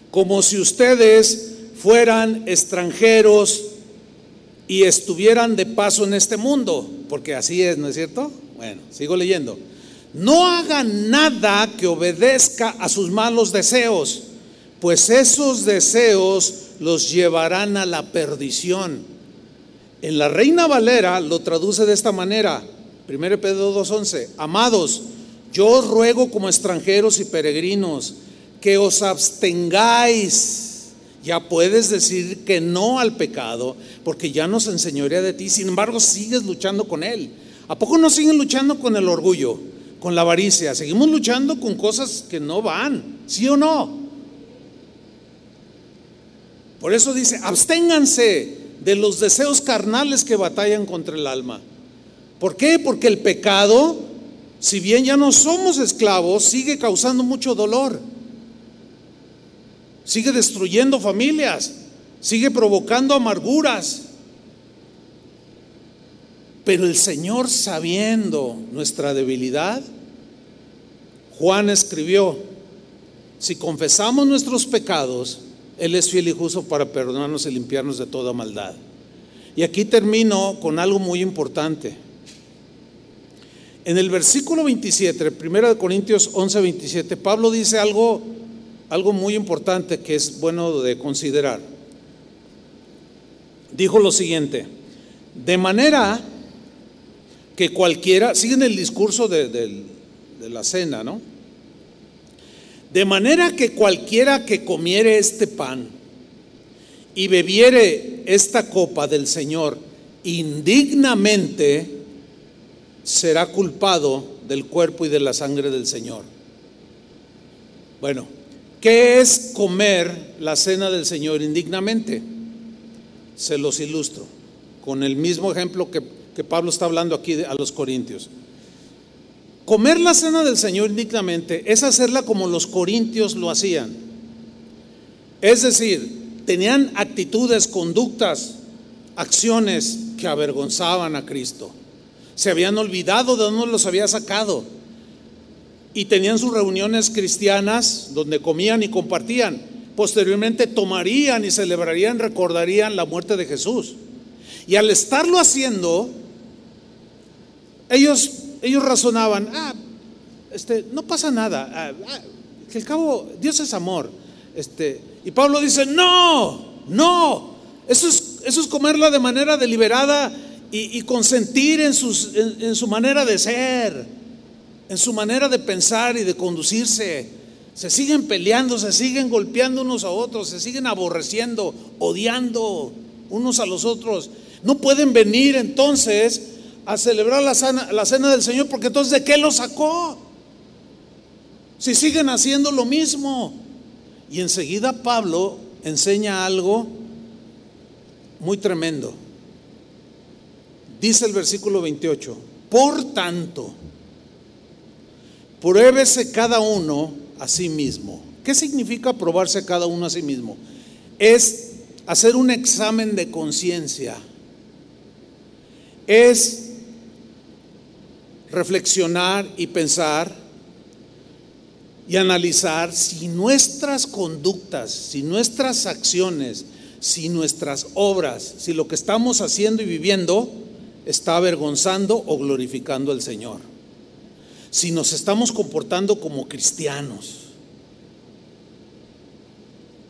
como si ustedes fueran extranjeros y estuvieran de paso en este mundo, porque así es, ¿no es cierto? Bueno, sigo leyendo. No hagan nada que obedezca a sus malos deseos, pues esos deseos los llevarán a la perdición. En la Reina Valera lo traduce de esta manera, 1 Pedro 2.11, amados, yo os ruego como extranjeros y peregrinos que os abstengáis. Ya puedes decir que no al pecado, porque ya nos enseñorea de ti, sin embargo sigues luchando con él. ¿A poco no siguen luchando con el orgullo, con la avaricia? Seguimos luchando con cosas que no van, ¿sí o no? Por eso dice, absténganse de los deseos carnales que batallan contra el alma. ¿Por qué? Porque el pecado, si bien ya no somos esclavos, sigue causando mucho dolor. Sigue destruyendo familias, sigue provocando amarguras. Pero el Señor, sabiendo nuestra debilidad, Juan escribió, si confesamos nuestros pecados, él es fiel y justo para perdonarnos y limpiarnos de toda maldad. Y aquí termino con algo muy importante. En el versículo 27, 1 Corintios 11, 27, Pablo dice algo, algo muy importante que es bueno de considerar. Dijo lo siguiente, de manera que cualquiera, siguen el discurso de, la cena, ¿no? De manera que cualquiera que comiere este pan y bebiere esta copa del Señor indignamente, será culpado del cuerpo y de la sangre del Señor. Bueno, ¿qué es comer la cena del Señor indignamente? Se los ilustro con el mismo ejemplo que, que Pablo está hablando aquí a los corintios. Comer la cena del Señor indignamente es hacerla como los corintios lo hacían. Es decir, tenían actitudes, conductas, acciones que avergonzaban a Cristo. Se habían olvidado de dónde los había sacado. Y tenían sus reuniones cristianas donde comían y compartían. Posteriormente tomarían y celebrarían, recordarían la muerte de Jesús. Y al estarlo haciendo, ellos, ellos razonaban, ah, este, no pasa nada, ah, ah, que al cabo Dios es amor. Este, y Pablo dice, no, no, eso es, eso es comerla de manera deliberada y, consentir en, en su manera de ser, en su manera de pensar y de conducirse. Se siguen peleando, se siguen golpeando unos a otros, se siguen aborreciendo, odiando unos a los otros. No pueden venir entonces a celebrar la cena, la cena del Señor porque entonces ¿de qué lo sacó? Si siguen haciendo lo mismo. Y enseguida Pablo enseña algo muy tremendo. Dice el versículo 28, por tanto, pruébese cada uno a sí mismo. ¿Qué significa probarse cada uno a sí mismo? Es hacer un examen de conciencia es reflexionar y pensar y analizar si nuestras conductas, si nuestras acciones, si nuestras obras, si lo que estamos haciendo y viviendo está avergonzando o glorificando al Señor. Si nos estamos comportando como cristianos.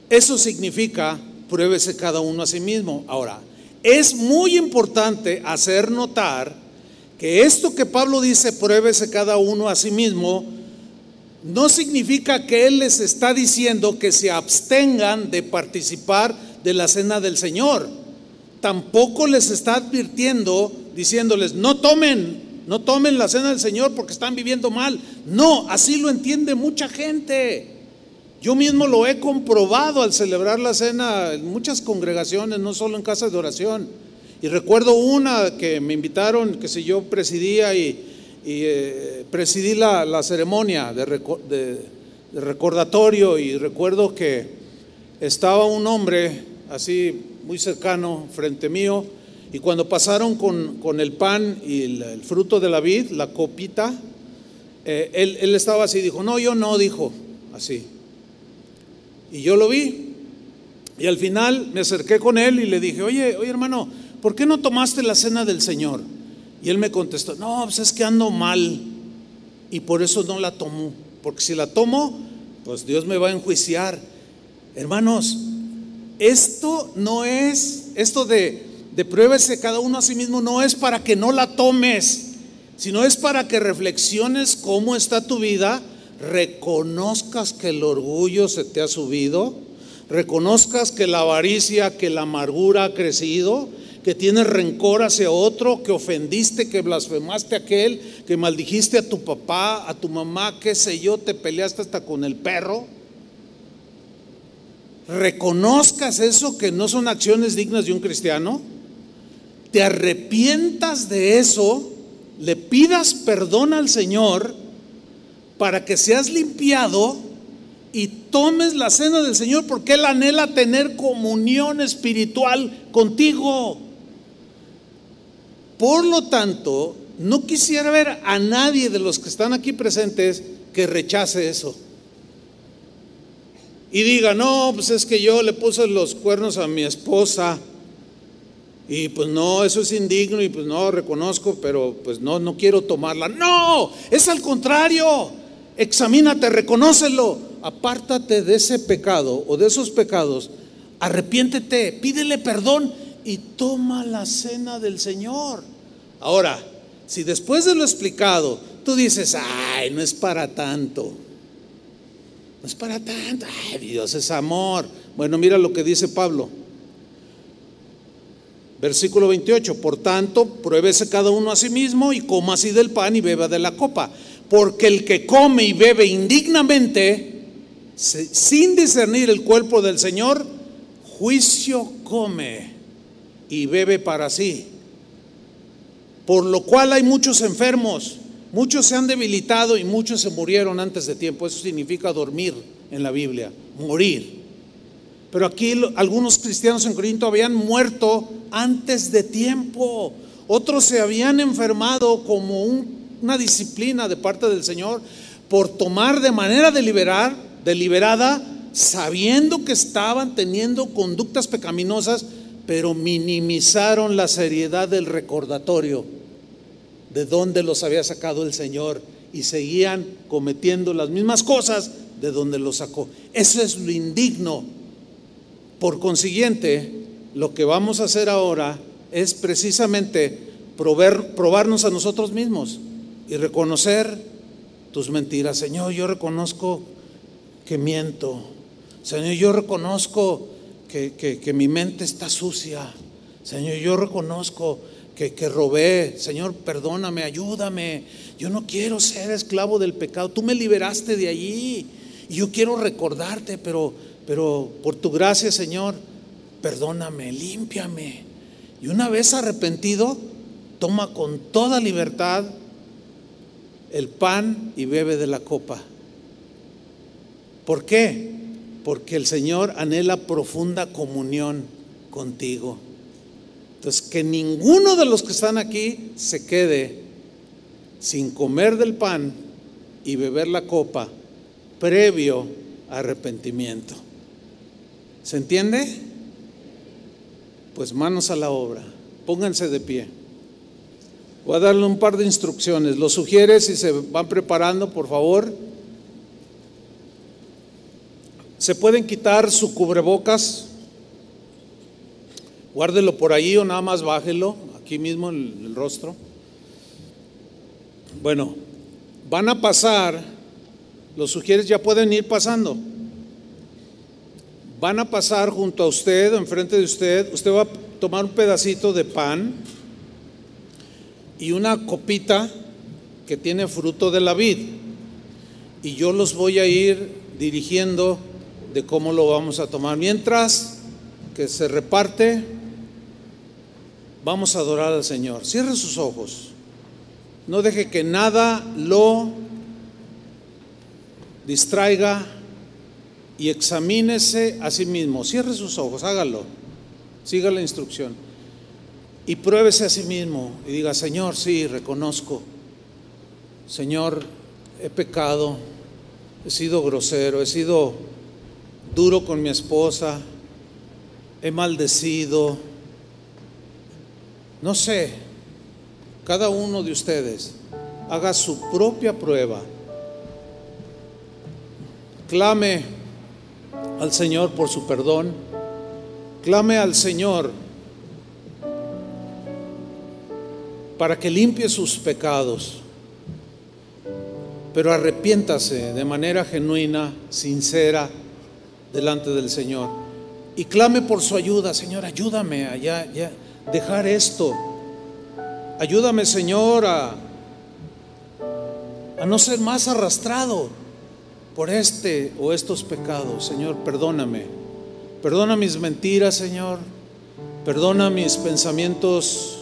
Eso significa pruébese cada uno a sí mismo. Ahora, es muy importante hacer notar que esto que Pablo dice, pruébese cada uno a sí mismo, no significa que Él les está diciendo que se abstengan de participar de la cena del Señor. Tampoco les está advirtiendo, diciéndoles, no tomen, no tomen la cena del Señor porque están viviendo mal. No, así lo entiende mucha gente. Yo mismo lo he comprobado al celebrar la cena en muchas congregaciones, no solo en casas de oración. Y recuerdo una que me invitaron, que si yo presidía y, eh, presidí la, ceremonia de, recordatorio y recuerdo que estaba un hombre así muy cercano frente mío y cuando pasaron con, el pan y el, fruto de la vid, la copita, eh, él, él estaba así, dijo, no, yo no, dijo, así. Y yo lo vi. Y al final me acerqué con él y le dije, oye, oye hermano, ¿por qué no tomaste la cena del Señor? Y él me contestó, no, pues es que ando mal y por eso no la tomo. Porque si la tomo, pues Dios me va a enjuiciar. Hermanos, esto no es, esto de, de pruébese cada uno a sí mismo, no es para que no la tomes, sino es para que reflexiones cómo está tu vida reconozcas que el orgullo se te ha subido, reconozcas que la avaricia, que la amargura ha crecido, que tienes rencor hacia otro, que ofendiste, que blasfemaste a aquel, que maldijiste a tu papá, a tu mamá, qué sé yo, te peleaste hasta con el perro. Reconozcas eso que no son acciones dignas de un cristiano, te arrepientas de eso, le pidas perdón al Señor para que seas limpiado y tomes la cena del Señor porque Él anhela tener comunión espiritual contigo. Por lo tanto, no quisiera ver a nadie de los que están aquí presentes que rechace eso. Y diga, no, pues es que yo le puse los cuernos a mi esposa. Y pues no, eso es indigno y pues no, reconozco, pero pues no, no quiero tomarla. No, es al contrario examínate, reconócelo, apártate de ese pecado o de esos pecados, arrepiéntete, pídele perdón y toma la cena del Señor. Ahora, si después de lo explicado tú dices, ay, no es para tanto, no es para tanto, ay, Dios es amor. Bueno, mira lo que dice Pablo. Versículo 28, por tanto, pruébese cada uno a sí mismo y coma así del pan y beba de la copa porque el que come y bebe indignamente, sin discernir el cuerpo del Señor, juicio come y bebe para sí. por lo cual hay muchos enfermos, muchos se han debilitado y muchos se murieron antes de tiempo. Eso significa dormir en la Biblia, morir. Pero aquí algunos cristianos en Corinto habían muerto antes de tiempo. Otros se habían enfermado como una disciplina de parte del Señor por tomar de manera deliberada, deliberada, sabiendo que estaban teniendo conductas pecaminosas, pero minimizaron la seriedad del recordatorio de dónde los había sacado el Señor y seguían cometiendo las mismas cosas de donde los sacó. Eso es lo indigno. Por consiguiente, lo que vamos a hacer ahora es precisamente probarnos a nosotros mismos y reconocer tus mentiras. Señor, yo reconozco que miento. Señor, yo reconozco que, mi mente está sucia. Señor, yo reconozco que, que, robé. Señor, perdóname, ayúdame. Yo no quiero ser esclavo del pecado. Tú me liberaste de allí. Y yo quiero recordarte, pero, pero por tu gracia, Señor, perdóname, límpiame. Y una vez arrepentido, toma con toda libertad el pan y bebe de la copa. ¿Por qué? Porque el Señor anhela profunda comunión contigo. Entonces, que ninguno de los que están aquí se quede sin comer del pan y beber la copa previo arrepentimiento. ¿Se entiende? Pues manos a la obra. Pónganse de pie. Voy a darle un par de instrucciones. Lo sugiere si se van preparando, por favor. Se pueden quitar su cubrebocas. Guárdelo por ahí o nada más bájelo, aquí mismo en el rostro. Bueno, van a pasar, los sugieres ya pueden ir pasando. Van a pasar junto a usted, enfrente de usted. Usted va a tomar un pedacito de pan y una copita que tiene fruto de la vid. Y yo los voy a ir dirigiendo de cómo lo vamos a tomar. Mientras que se reparte, vamos a adorar al Señor. Cierre sus ojos. No deje que nada lo distraiga y examínese a sí mismo. Cierre sus ojos, hágalo. Siga la instrucción. Y pruébese a sí mismo y diga, Señor, sí, reconozco, Señor, he pecado, he sido grosero, he sido duro con mi esposa, he maldecido, no sé, cada uno de ustedes haga su propia prueba, clame al Señor por su perdón, clame al Señor para que limpie sus pecados. Pero arrepiéntase de manera genuina, sincera, delante del Señor. Y clame por su ayuda, Señor, ayúdame a ya, dejar esto. Ayúdame, Señor, a, a no ser más arrastrado por este o estos pecados. Señor, perdóname. Perdona mis mentiras, Señor. Perdona mis pensamientos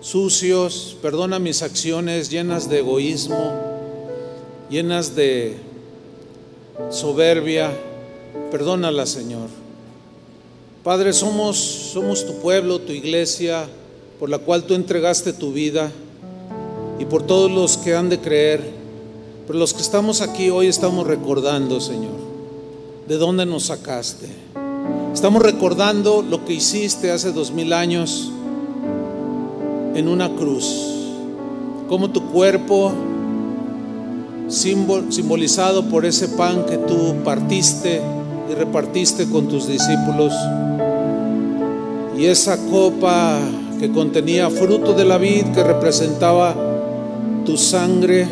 sucios, perdona mis acciones llenas de egoísmo, llenas de soberbia, perdónala, Señor. Padre, somos, somos tu pueblo, tu iglesia, por la cual tú entregaste tu vida, y por todos los que han de creer, por los que estamos aquí hoy estamos recordando, Señor, de dónde nos sacaste. Estamos recordando lo que hiciste hace dos mil años en una cruz, como tu cuerpo, simbolizado por ese pan que tú partiste y repartiste con tus discípulos, y esa copa que contenía fruto de la vid que representaba tu sangre.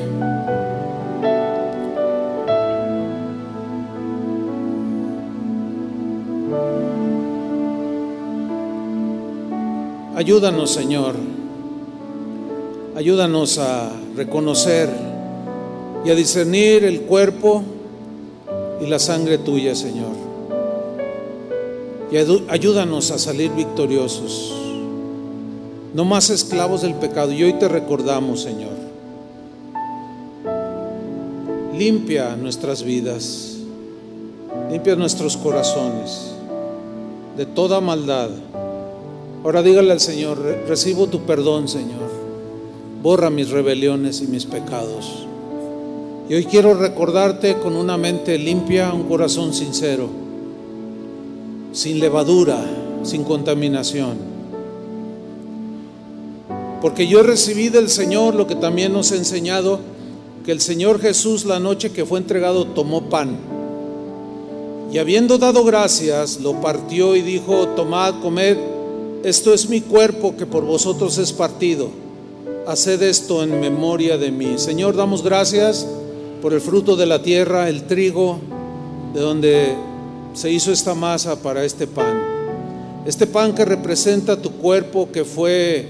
Ayúdanos, Señor Ayúdanos a reconocer y a discernir el cuerpo y la sangre tuya, Señor. Y ayúdanos a salir victoriosos. no más esclavos del pecado. Y hoy te recordamos, Señor. Limpia nuestras vidas, limpia nuestros corazones de toda maldad. Ahora dígale al Señor, recibo tu perdón, Señor. Borra mis rebeliones y mis pecados. Y hoy quiero recordarte con una mente limpia, un corazón sincero, sin levadura, sin contaminación. Porque yo recibí del Señor lo que también nos ha enseñado, que el Señor Jesús la noche que fue entregado tomó pan. Y habiendo dado gracias, lo partió y dijo, tomad, comed, esto es mi cuerpo que por vosotros es partido. Haced esto en memoria de mí. Señor, damos gracias por el fruto de la tierra, el trigo, de donde se hizo esta masa para este pan. Este pan que representa tu cuerpo que fue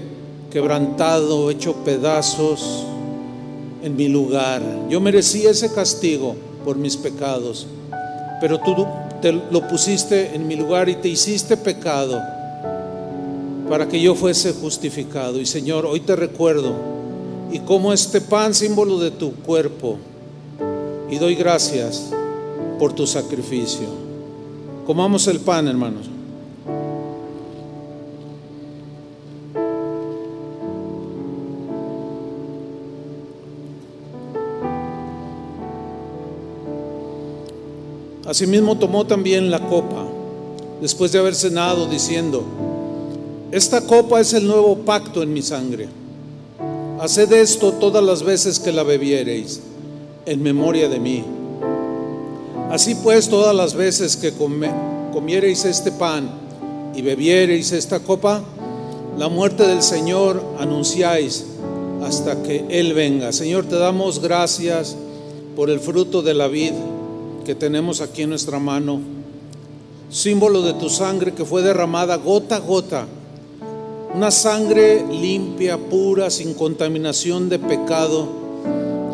quebrantado, hecho pedazos en mi lugar. Yo merecí ese castigo por mis pecados, pero tú te lo pusiste en mi lugar y te hiciste pecado para que yo fuese justificado. Y Señor, hoy te recuerdo y como este pan símbolo de tu cuerpo y doy gracias por tu sacrificio. Comamos el pan, hermanos. Asimismo tomó también la copa, después de haber cenado, diciendo, esta copa es el nuevo pacto en mi sangre. Haced esto todas las veces que la bebiereis en memoria de mí. Así pues, todas las veces que comiereis este pan y bebiereis esta copa, la muerte del Señor anunciáis hasta que Él venga. Señor, te damos gracias por el fruto de la vid que tenemos aquí en nuestra mano, símbolo de tu sangre que fue derramada gota a gota, una sangre limpia, pura, sin contaminación de pecado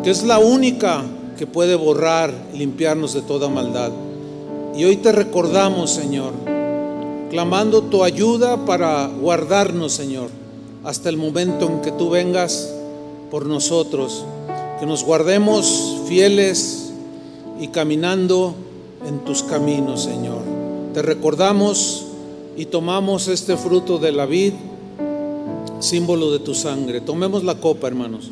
que es la única que puede borrar, limpiarnos de toda maldad. Y hoy te recordamos, Señor, clamando tu ayuda para guardarnos, Señor, hasta el momento en que tú vengas por nosotros, que nos guardemos fieles y caminando en tus caminos, Señor. Te recordamos y tomamos este fruto de la vid, símbolo de tu sangre. Tomemos la copa, hermanos.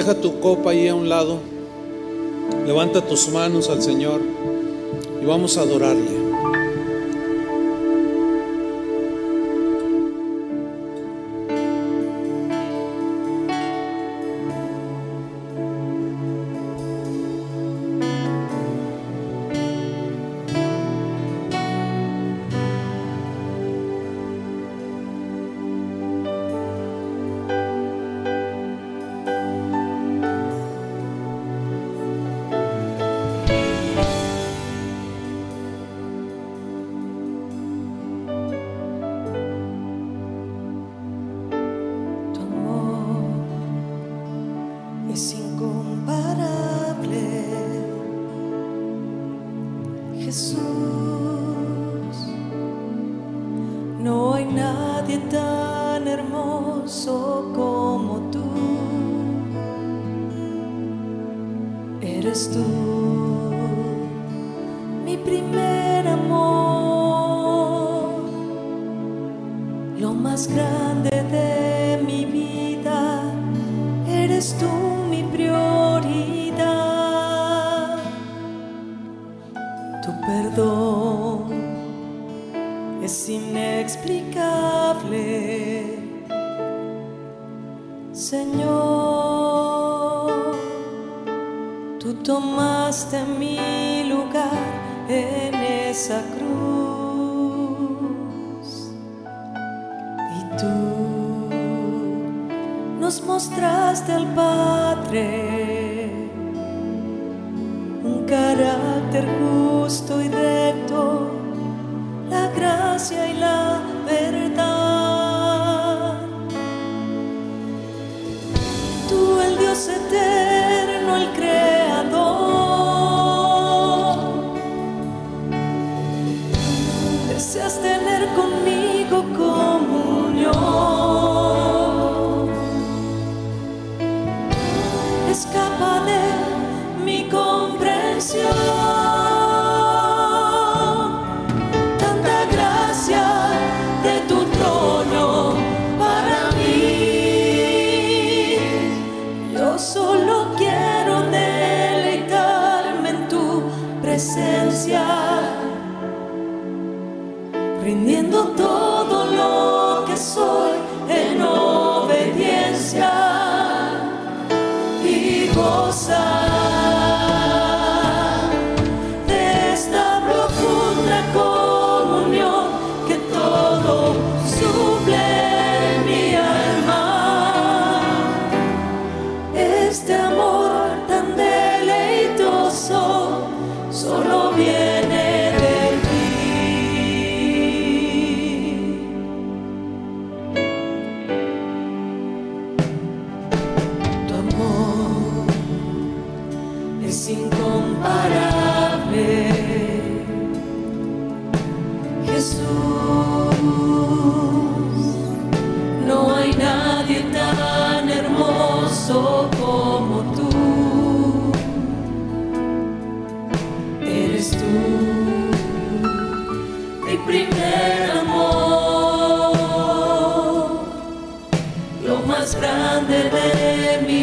deja tu copa ahí a un lado. Levanta tus manos al Señor y vamos a adorarle. Eterno, el creador. tan hermoso como tú. Eres tú mi primer amor, lo más grande de mi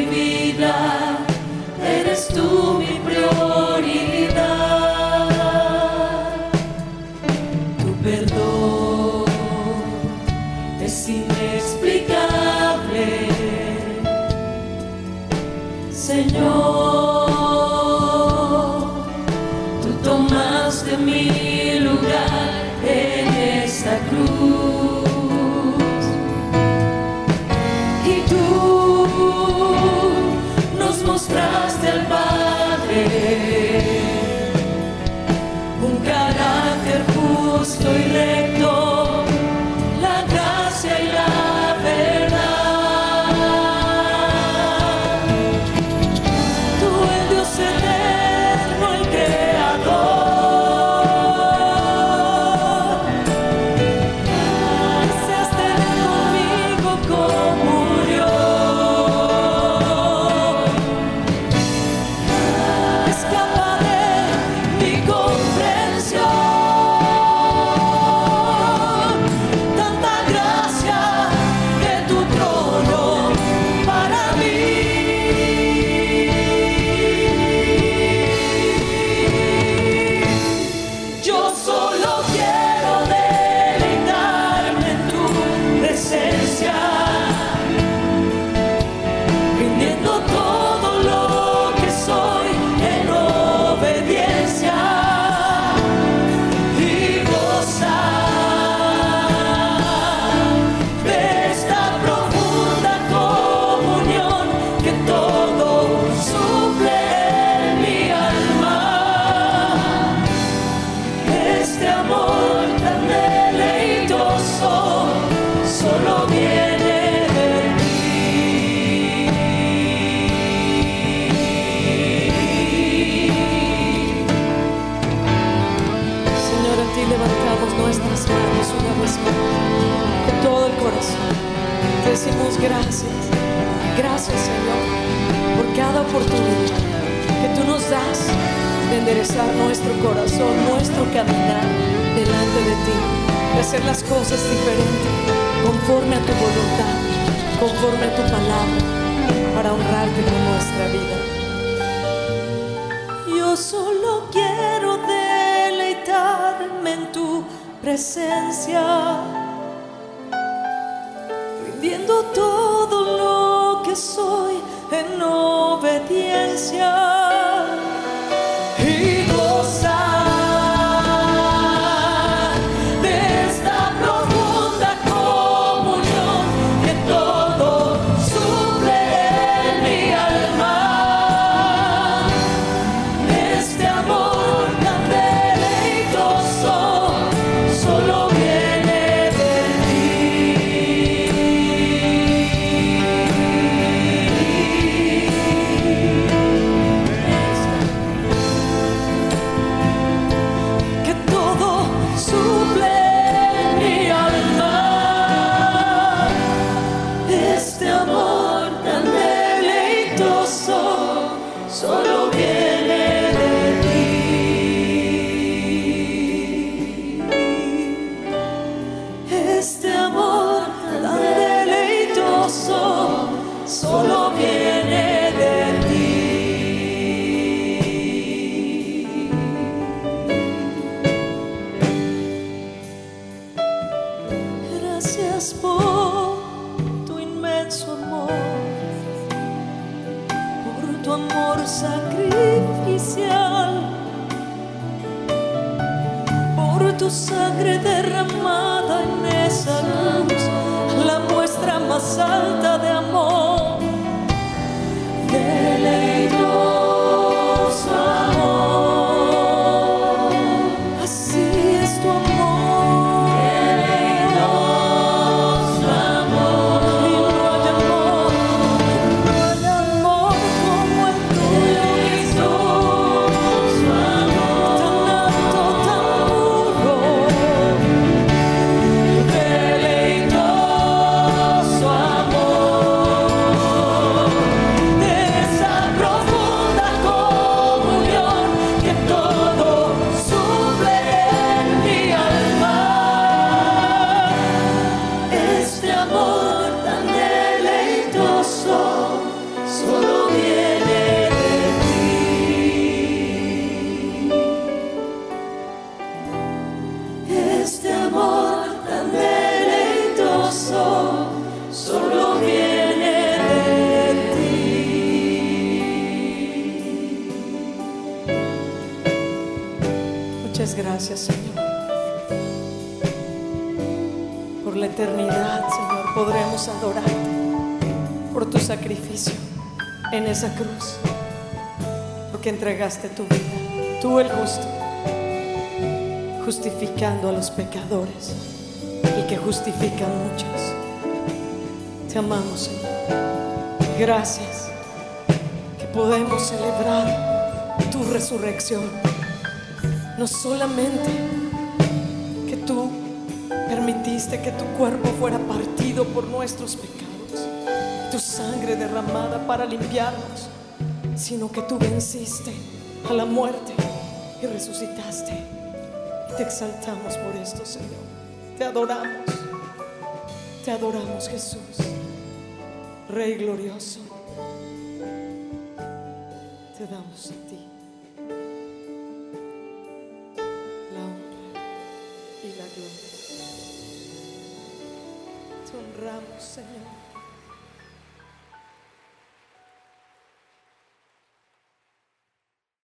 Es diferente conforme a tu voluntad, conforme a tu palabra, para honrarte con nuestra vida. Yo solo quiero deleitarme en tu presencia entregaste tu vida, tú el justo, justificando a los pecadores y que justifica a muchos. Te amamos, Señor. Gracias que podemos celebrar tu resurrección. No solamente que tú permitiste que tu cuerpo fuera partido por nuestros pecados, tu sangre derramada para limpiarnos, sino que tú venciste a la muerte y resucitaste. Te exaltamos por esto, Señor. Te adoramos. Te adoramos, Jesús. Rey glorioso.